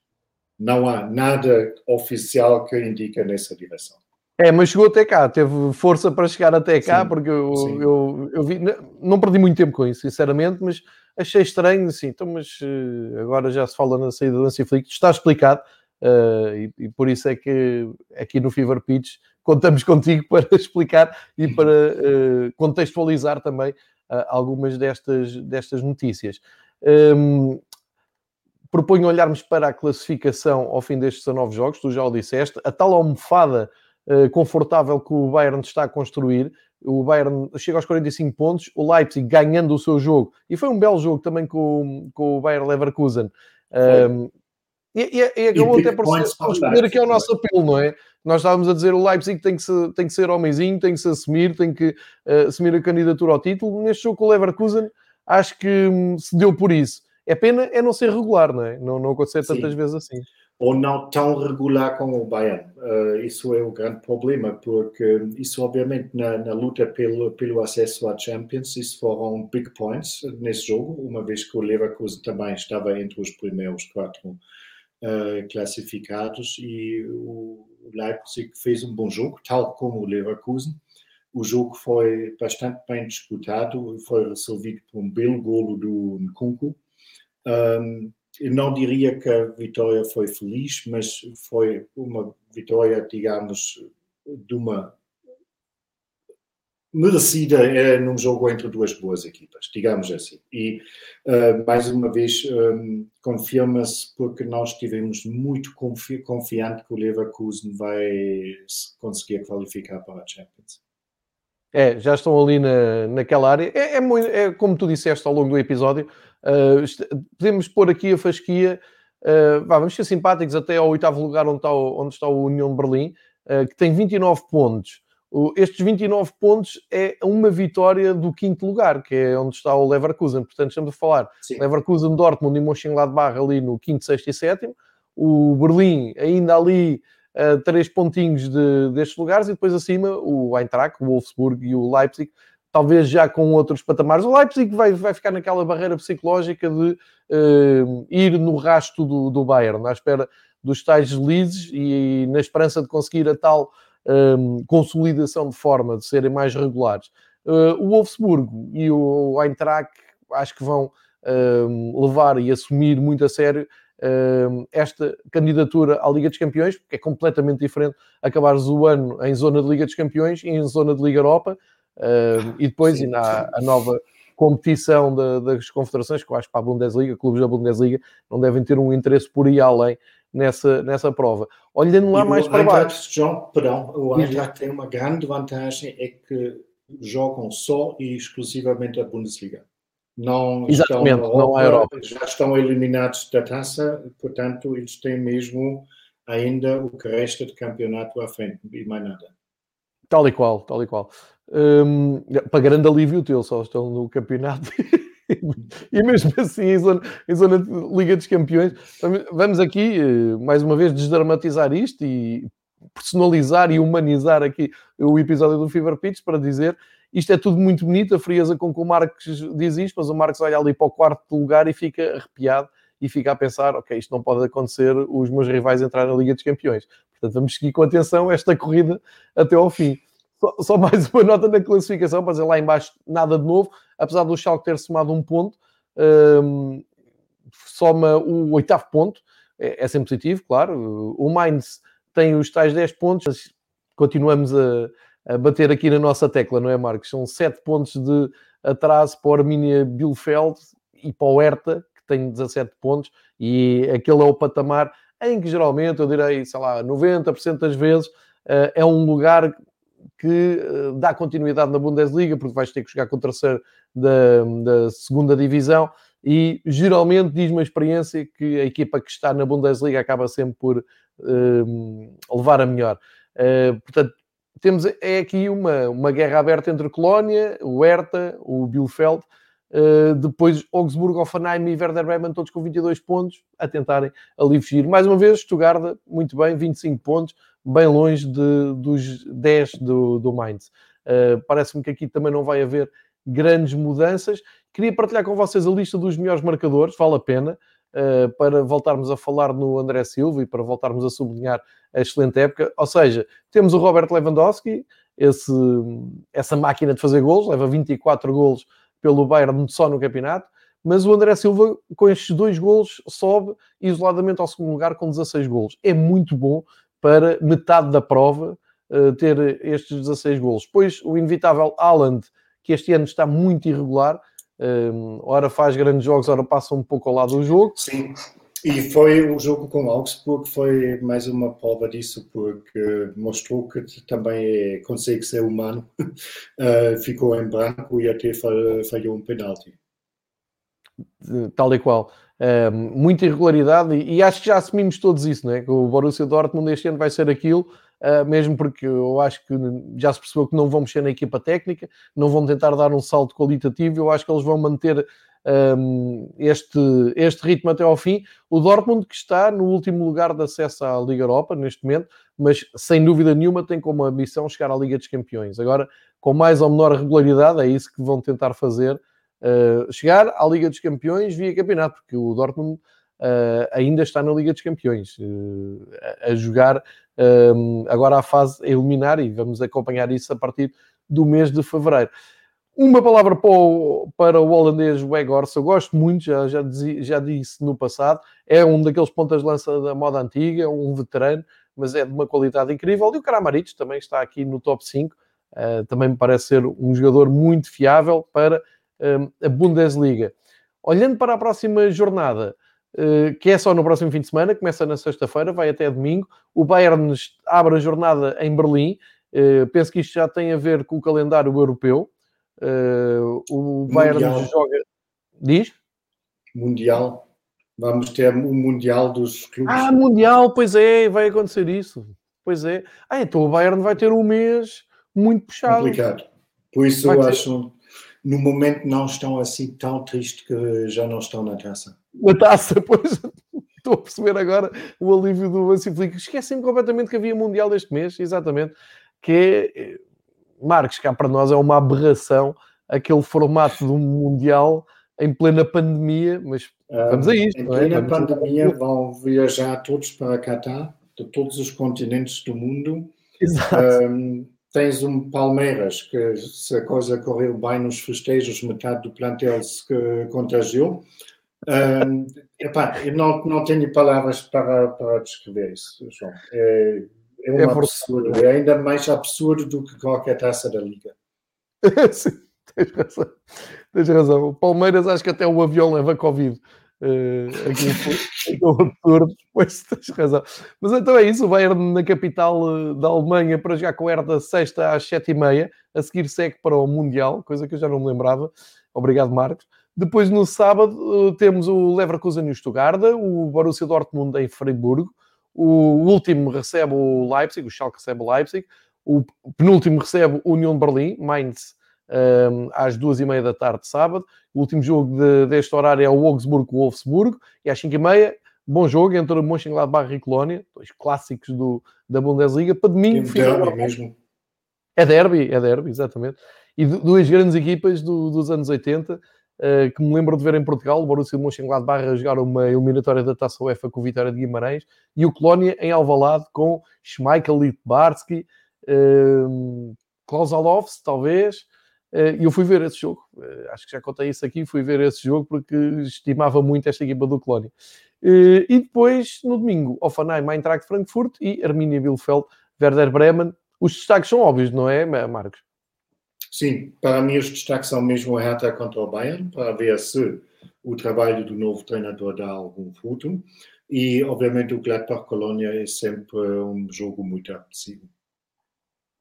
Não há nada oficial que indica nessa direção. É, mas chegou até cá, teve força para chegar até cá, sim, porque eu, eu, eu, vi, não perdi muito tempo com isso, sinceramente, mas achei estranho, assim, então, mas uh, agora já se fala na saída do Nancy Flick, está explicado, uh, e, e, por isso é que aqui no Fever Pitch contamos contigo para explicar e para uh, contextualizar também uh, algumas destas, destas notícias. Um, proponho olharmos para a classificação ao fim destes 19 jogos, tu já o disseste, a tal almofada confortável que o Bayern está a construir. O Bayern chega aos 45 pontos, o Leipzig ganhando o seu jogo, e foi um belo jogo também com, com o Bayern Leverkusen. Um, e, e, e acabou até por responder aqui ao nosso apelo, não é? Nós estávamos a dizer o Leipzig tem que, se, tem que ser homenzinho, tem que se assumir, tem que uh, assumir a candidatura ao título. Neste jogo com o Leverkusen, acho que um, se deu por isso. É pena é não ser regular, não é? Não, não acontecer tantas Sim. vezes assim. Ou não tão regular como o Bayern. Uh, isso é o grande problema, porque isso, obviamente, na, na, luta pelo, pelo acesso à Champions, isso foram big points nesse jogo, uma vez que o Leverkusen também estava entre os primeiros quatro uh, classificados e o Leipzig fez um bom jogo, tal como o Leverkusen. O jogo foi bastante bem disputado, foi resolvido por um belo golo do Nkunku. Um, eu não diria que a vitória foi feliz, mas foi uma vitória, digamos, de uma merecida é num jogo entre duas boas equipas, digamos assim. E, uh, mais uma vez, um, confirma-se porque nós estivemos muito confi confiante que o Leverkusen vai conseguir qualificar para a Champions. É, já estão ali na, naquela área. É, é, muito, é como tu disseste ao longo do episódio, uh, podemos pôr aqui a fasquia, uh, vamos ser simpáticos até ao oitavo lugar onde está o, onde está o União de Berlim, que tem 29 pontos estes 29 pontos é uma vitória do quinto lugar, que é onde está o Leverkusen. Portanto, estamos a falar Sim. Leverkusen, Dortmund e Mönchengladbach ali no quinto, sexto e sétimo. O Berlim ainda ali uh, três pontinhos de, destes lugares e depois acima o Eintracht, o Wolfsburg e o Leipzig, talvez já com outros patamares. O Leipzig vai, vai ficar naquela barreira psicológica de uh, ir no rasto do, do Bayern, à espera dos tais leads e, e na esperança de conseguir a tal um, consolidação de forma de serem mais regulares. Uh, o Wolfsburgo e o Eintracht acho que vão um, levar e assumir muito a sério esta candidatura à Liga dos Campeões, porque é completamente diferente acabares o ano em zona de Liga dos Campeões e em zona de Liga Europa, e depois sim, ainda há a nova competição das confederações, que eu acho que para a Bundesliga, clubes da Bundesliga, não devem ter um interesse por ir além nessa, nessa prova. Olhando lá mais para baixo. João, perdão, o Eintracht tem uma grande vantagem, é que jogam só e exclusivamente a Bundesliga. Não Exatamente, estão Europa, não Europa. Já estão eliminados da taça, portanto, eles têm mesmo ainda o que resta de campeonato à frente e mais nada. Tal e qual, tal e qual. Um, para grande alívio teu, só estão no campeonato. e mesmo assim, em zona, em zona de Liga dos Campeões, vamos aqui, eh, mais uma vez, desdramatizar isto e personalizar e humanizar aqui o episódio do Fever Pitch para dizer isto é tudo muito bonito, a frieza com que o Marcos diz isto, mas o Marcos olha ali para o quarto lugar e fica arrepiado e fica a pensar, ok, isto não pode acontecer, os meus rivais entrar na Liga dos Campeões. Portanto, vamos seguir com atenção esta corrida até ao fim. Só, só mais uma nota na classificação, para dizer lá embaixo nada de novo, apesar do Schalke ter somado um ponto, um, soma o oitavo ponto, é, é sempre positivo, claro. O Mainz tem os tais 10 pontos, mas continuamos a, a, bater aqui na nossa tecla, não é, Marcos? São 7 pontos de atraso para o Arminia Bielefeld e para o Hertha, que tem 17 pontos, e aquele é o patamar em que geralmente, eu direi, sei lá, 90% das vezes, uh, é um lugar que uh, dá continuidade na Bundesliga, porque vais ter que jogar com o terceiro da, da segunda divisão, e geralmente diz-me a experiência que a equipa que está na Bundesliga acaba sempre por uh, levar a melhor. Uh, portanto, temos é aqui uma, uma guerra aberta entre Colónia, o Hertha, o Bielefeld, uh, depois Augsburgo, Offenheim e Werder Bremen, todos com 22 pontos, a tentarem ali fugir. Mais uma vez, Stuttgart, muito bem, 25 pontos, bem longe de, dos 10 do, do Mainz. Uh, Parece-me que aqui também não vai haver grandes mudanças. Queria partilhar com vocês a lista dos melhores marcadores, vale a pena para voltarmos a falar no André Silva e para voltarmos a sublinhar a excelente época. Ou seja, temos o Robert Lewandowski, esse, essa máquina de fazer gols, leva 24 gols pelo Bayern só no campeonato, mas o André Silva, com estes dois gols, sobe isoladamente ao segundo lugar com 16 gols. É muito bom para metade da prova uh, ter estes 16 gols. Pois o inevitável Haaland, que este ano está muito irregular, um, ora faz grandes jogos, ora passa um pouco ao lado do jogo. Sim, e foi o jogo com Augsburg, foi mais uma prova disso, porque mostrou que também é, consegue ser humano. Uh, ficou em branco e até falhou um penalti. Tal e qual. muita irregularidade, e, e, acho que já assumimos todos isso, não é? Que o Borussia Dortmund este ano vai ser aquilo uh, mesmo porque eu acho que já se percebeu que não vão mexer na equipa técnica, não vão tentar dar um salto qualitativo, eu acho que eles vão manter este, este ritmo até ao fim. O Dortmund, que está no último lugar de acesso à Liga Europa neste momento, mas sem dúvida nenhuma tem como ambição chegar à Liga dos Campeões. Agora, com mais ou menor regularidade, é isso que vão tentar fazer. Uh, chegar à Liga dos Campeões via campeonato, porque o Dortmund uh, ainda está na Liga dos Campeões, uh, a, jogar um, agora a fase a eliminar e vamos acompanhar isso a partir do mês de fevereiro. Uma palavra para o, para o holandês Weghorst, eu gosto muito, já, já, disse, já disse no passado, é um daqueles pontas de lança da moda antiga, um veterano, mas é de uma qualidade incrível. E o Kramaric também está aqui no top 5, uh, também me parece ser um jogador muito fiável para um, a Bundesliga. Olhando para a próxima jornada, que é só no próximo fim de semana, começa na sexta-feira, vai até domingo. O Bayern abre a jornada em Berlim. Eh, penso que isto já tem a ver com o calendário europeu. Eh, o Bayern mundial. joga. Diz? Mundial. Vamos ter o Mundial dos clubes. Ah, Mundial, pois é, vai acontecer isso. Pois é. Ah, então o Bayern vai ter um mês muito puxado. Complicado. Por isso vai eu ter... acho, no momento não estão assim tão tristes que já não estão na taça na taça, pois estou a perceber agora o alívio do Hansi Flick. Esqueci-me completamente que havia Mundial deste mês, exatamente, que é, Marcos, cá para nós é uma aberração aquele formato do Mundial em plena pandemia, mas vamos a isto. Em é? plena é? pandemia vão viajar todos para Qatar, de todos os continentes do mundo. Exato. Um, tens um Palmeiras que, se a coisa correu bem nos festejos, metade do plantel se contagiou. Um, epá, eu não, não tenho palavras para, para descrever isso, João. É, é um é absurdo. É ainda mais absurdo do que qualquer taça da Liga. Sim, tens razão. Tens razão. O Palmeiras acho que até o avião leva Covid. Uh, aqui um absurdo, pois tens razão. Mas então é isso, o Bayern na capital eh, da Alemanha para jogar com o Herda sexta às sete e meia, a seguir segue para o Mundial, coisa que eu já não me lembrava. Obrigado, Marcos. Depois no sábado eh, temos o Leverkusen e o Stuttgart, o Borussia Dortmund em Freiburgo, o último recebe o Leipzig, o Schalke recebe o Leipzig, o penúltimo recebe o União de Berlim, Mainz um, às duas e meia da tarde de sábado. O último jogo de, deste horário é o Augsburgo-Wolfsburgo e às cinco e meia, bom jogo entre o Mönchengladbach e Colónia, dois clássicos do, da Bundesliga. Para domingo, é derby mesmo. É derby, é derby, exatamente. E duas grandes equipas do, dos anos 80 uh, que me lembro de ver em Portugal, o Borussia de Mönchengladbach a jogar uma eliminatória da Taça UEFA com o Vitória de Guimarães e o Colónia em Alvalade com Schmeichel Litbarski, uh, Klaus Alofs, talvez, eh, e eu fui ver esse jogo, eh, acho que já contei isso aqui, fui ver esse jogo porque estimava muito esta equipa do Colónia. Eh, e depois, no domingo, Offenheim, Eintracht Frankfurt e Arminia Bielefeld, Werder Bremen. Os destaques são óbvios, não é, Marcos? Sim, para mim os destaques são mesmo a Hertha contra o Bayern, para ver se o trabalho do novo treinador dá algum fruto. E, obviamente, o Gladbach-Colónia é sempre um jogo muito apetecível.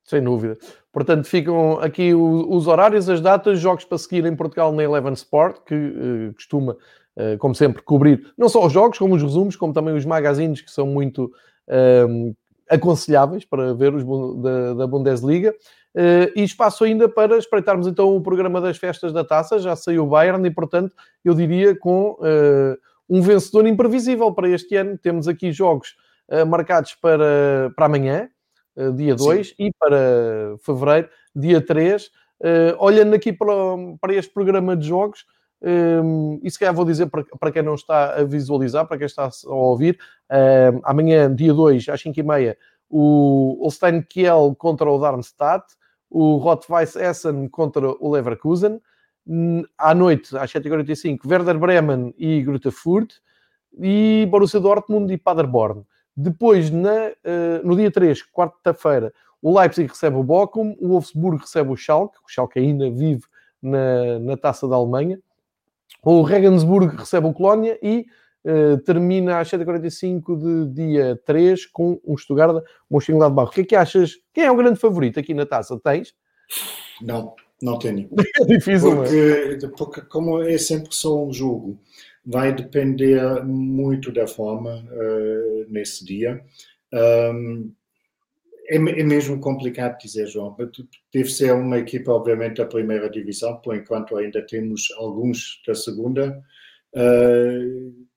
Sem dúvida. Portanto, ficam aqui os horários, as datas, jogos para seguir em Portugal na Eleven Sport, que uh, costuma, uh, como sempre, cobrir não só os jogos, como os resumos, como também os magazines, que são muito uh, aconselháveis para ver os da, da Bundesliga. Uh, e espaço ainda para espreitarmos então o programa das festas da taça. Já saiu o Bayern e, portanto, eu diria com um vencedor imprevisível para este ano. Temos aqui jogos marcados para, para amanhã eh, dia 2, e para fevereiro, dia 3. Uh, eh, olhando aqui para, para este programa de jogos, um, e se calhar vou dizer para, para quem não está a visualizar, para quem está a ouvir, amanhã, dia 2, às 5h30, o Holstein Kiel contra o Darmstadt, o Rot-Weiss Essen contra o Leverkusen, à noite, às 7h45, Werder Bremen e Greuther Fürth, e Borussia Dortmund e Paderborn. Depois, na, uh, no dia 3, quarta-feira, o Leipzig recebe o Bochum, o Wolfsburg recebe o Schalke, o Schalke ainda vive na, na taça da Alemanha, o Regensburg recebe o Colónia e uh, termina às 7h45 de dia 3 com o Stuttgart, o Mönchengladbach. O que é que achas? Quem é o grande favorito aqui na taça? Tens? Não, não tenho. é difícil, porque, porque como é sempre só um jogo, vai depender muito da forma uh, nesse dia. Um, é, é, mesmo complicado dizer, João. Deve ser uma equipa, obviamente, da primeira divisão, por enquanto ainda temos alguns da segunda uh,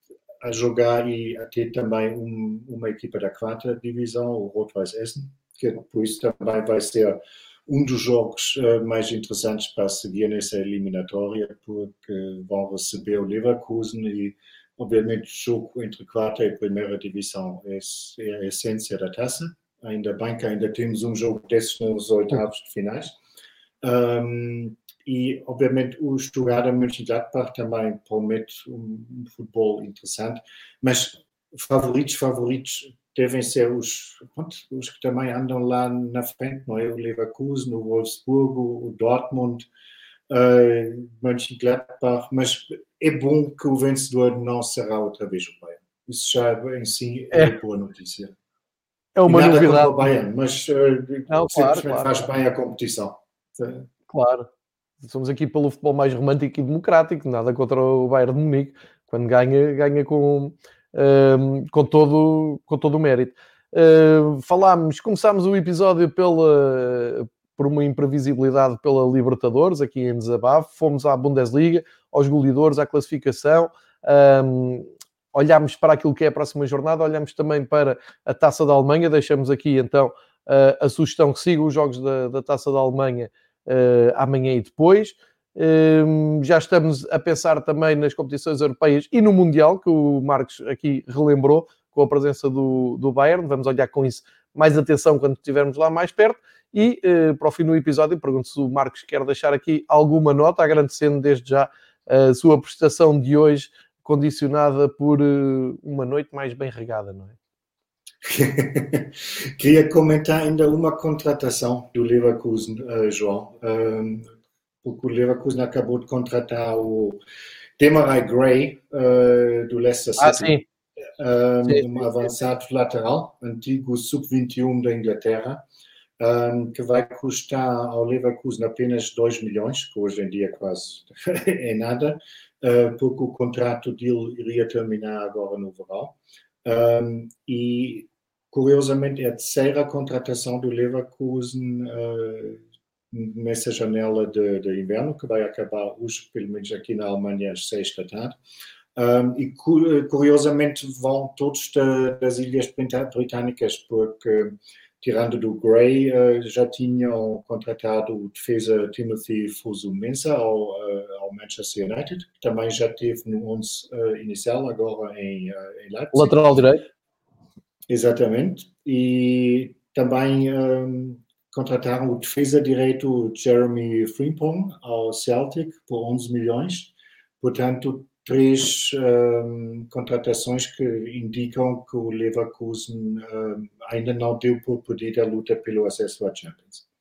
a jogar e até também um, uma equipa da quarta divisão, o Rot-Weiss Essen, que por isso também vai ser um dos jogos uh, mais interessantes para seguir nessa eliminatória, porque vão receber o Leverkusen e, obviamente, o jogo entre quarta e primeira divisão é, é a essência da taça. Ainda bem que ainda temos um jogo desses nos oitavos de finais. Um, e, obviamente, o Stuttgart Mönchengladbach também promete um, um futebol interessante, mas favoritos, favoritos devem ser os, os que também andam lá na frente, não é? O Leverkusen, o Wolfsburgo, o Dortmund, uh, Mönchengladbach, mas é bom que o vencedor não será outra vez o Bayern. Isso já em si é, é. boa notícia. É uma nada novidade. O Bayern, mas uh, não, claro, claro, faz bem a competição. Claro. Somos aqui pelo futebol mais romântico e democrático, nada contra o Bayern de Munique. Quando ganha, ganha com com, todo, com todo o mérito. Uh, falámos, começámos o episódio pela, por uma imprevisibilidade pela Libertadores, aqui em Desabafo, fomos à Bundesliga, aos goleadores, à classificação, um, olhámos para aquilo que é a próxima jornada, olhámos também para a Taça da Alemanha, deixamos aqui então uh, a sugestão que sigam os jogos da, da Taça da Alemanha amanhã e depois. Um, já estamos a pensar também nas competições europeias e no Mundial, que o Marcos aqui relembrou, com a presença do, do Bayern. Vamos olhar com isso mais atenção quando estivermos lá mais perto. E uh, para o fim do episódio, pergunto se o Marcos quer deixar aqui alguma nota, agradecendo desde já a sua prestação de hoje condicionada por uh, uma noite mais bem regada, não é? Queria comentar ainda uma contratação do Leverkusen, uh, João, um, porque o Leverkusen acabou de contratar o Demarai Gray uh, do Leicester ah, City. Ah, sim. Um, sim, um avançado lateral, antigo sub-21 da Inglaterra, um, que vai custar ao Leverkusen apenas 2 milhões, que hoje em dia quase é nada, uh, porque o contrato dele iria terminar agora no verão. Um, e, curiosamente, é a terceira contratação do Leverkusen uh, nessa janela de, de, inverno, que vai acabar hoje, pelo menos aqui na Alemanha, às seis da tarde. Um, e curiosamente vão todos das ilhas britânicas, porque tirando do Gray, uh, já tinham contratado o defesa Timothy Fusu-Mensah ao, uh, ao, Manchester United, que também já teve no 11 uh, eh, inicial, agora em, em Leipzig. Lateral direito. Exatamente. E também um, contrataram o defesa direito Jeremy Frimpong ao Celtic por 11 milhões. Portanto, três um, contratações que indicam que o Leverkusen um, ainda não deu por perdida a luta pelo acesso à Champions.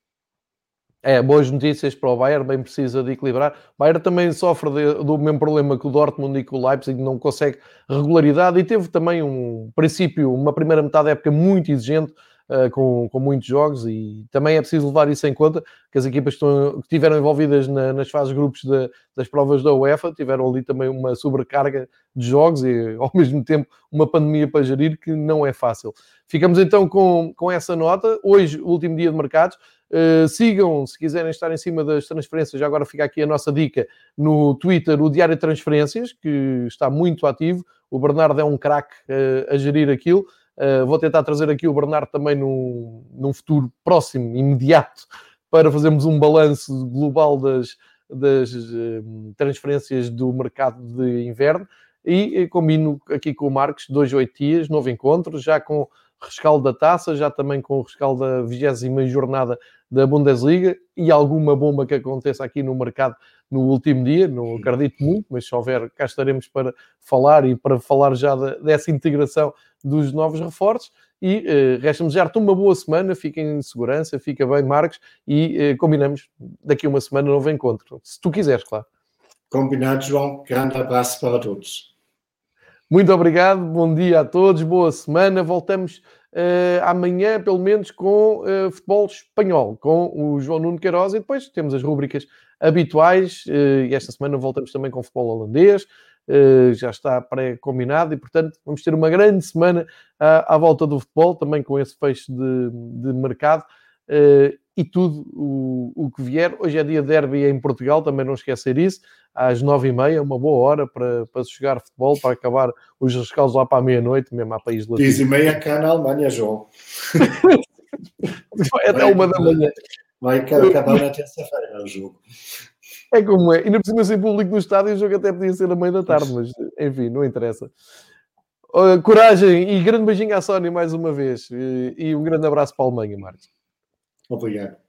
É, boas notícias para o Bayern, bem precisa de equilibrar. O Bayern também sofre de, do mesmo problema que o Dortmund e que o Leipzig, não consegue regularidade e teve também um princípio, uma primeira metade da época muito exigente, uh, com, com muitos jogos e também é preciso levar isso em conta, que as equipas que, estão, que estiveram envolvidas na, nas fases grupos de, das provas da UEFA tiveram ali também uma sobrecarga de jogos e ao mesmo tempo uma pandemia para gerir que não é fácil. Ficamos então com, com essa nota. Hoje, último dia de mercados. Uh, sigam, se quiserem estar em cima das transferências, já agora fica aqui a nossa dica no Twitter, o Diário de Transferências, que está muito ativo. O Bernardo é um craque uh, a gerir aquilo. Uh, vou tentar trazer aqui o Bernardo também num, num futuro próximo, imediato, para fazermos um balanço global das, das uh, transferências do mercado de inverno. E, e combino aqui com o Marcos, dois oito dias, novo encontro, já com rescaldo da taça, já também com o rescaldo da vigésima jornada da Bundesliga e alguma bomba que aconteça aqui no mercado no último dia, não acredito muito, mas se houver, cá estaremos para falar e para falar já dessa integração dos novos reforços. E uh, resta-me desejar-te uma boa semana, fiquem em segurança, fica bem, Marcos, e uh, combinamos daqui a uma semana um novo encontro, se tu quiseres, claro. Combinado, João. Grande abraço para todos. Muito obrigado, bom dia a todos, boa semana. Voltamos uh, amanhã, pelo menos, com uh, futebol espanhol, com o João Nuno Queiroz e depois temos as rúbricas habituais. Uh, e esta semana voltamos também com futebol holandês. Já está pré-combinado e, portanto, vamos ter uma grande semana à, à volta do futebol, também com esse fecho de, de mercado. e tudo o, o, que vier. Hoje é dia de derby em Portugal, também não esquecer isso às nove e meia, uma boa hora para, para jogar futebol, para acabar os rescaldos lá para a meia-noite, mesmo a país latino. Diz e meia cá na Alemanha, João. Vai até uma da manhã. Vai acabar na terça-feira o jogo. É como é. E não precisa ser público no estádio, o jogo até podia ser a meia da tarde, mas enfim, não interessa. Uh, coragem e grande beijinho à Sónia mais uma vez. E, e um grande abraço para a Alemanha, Marcos. Obrigado.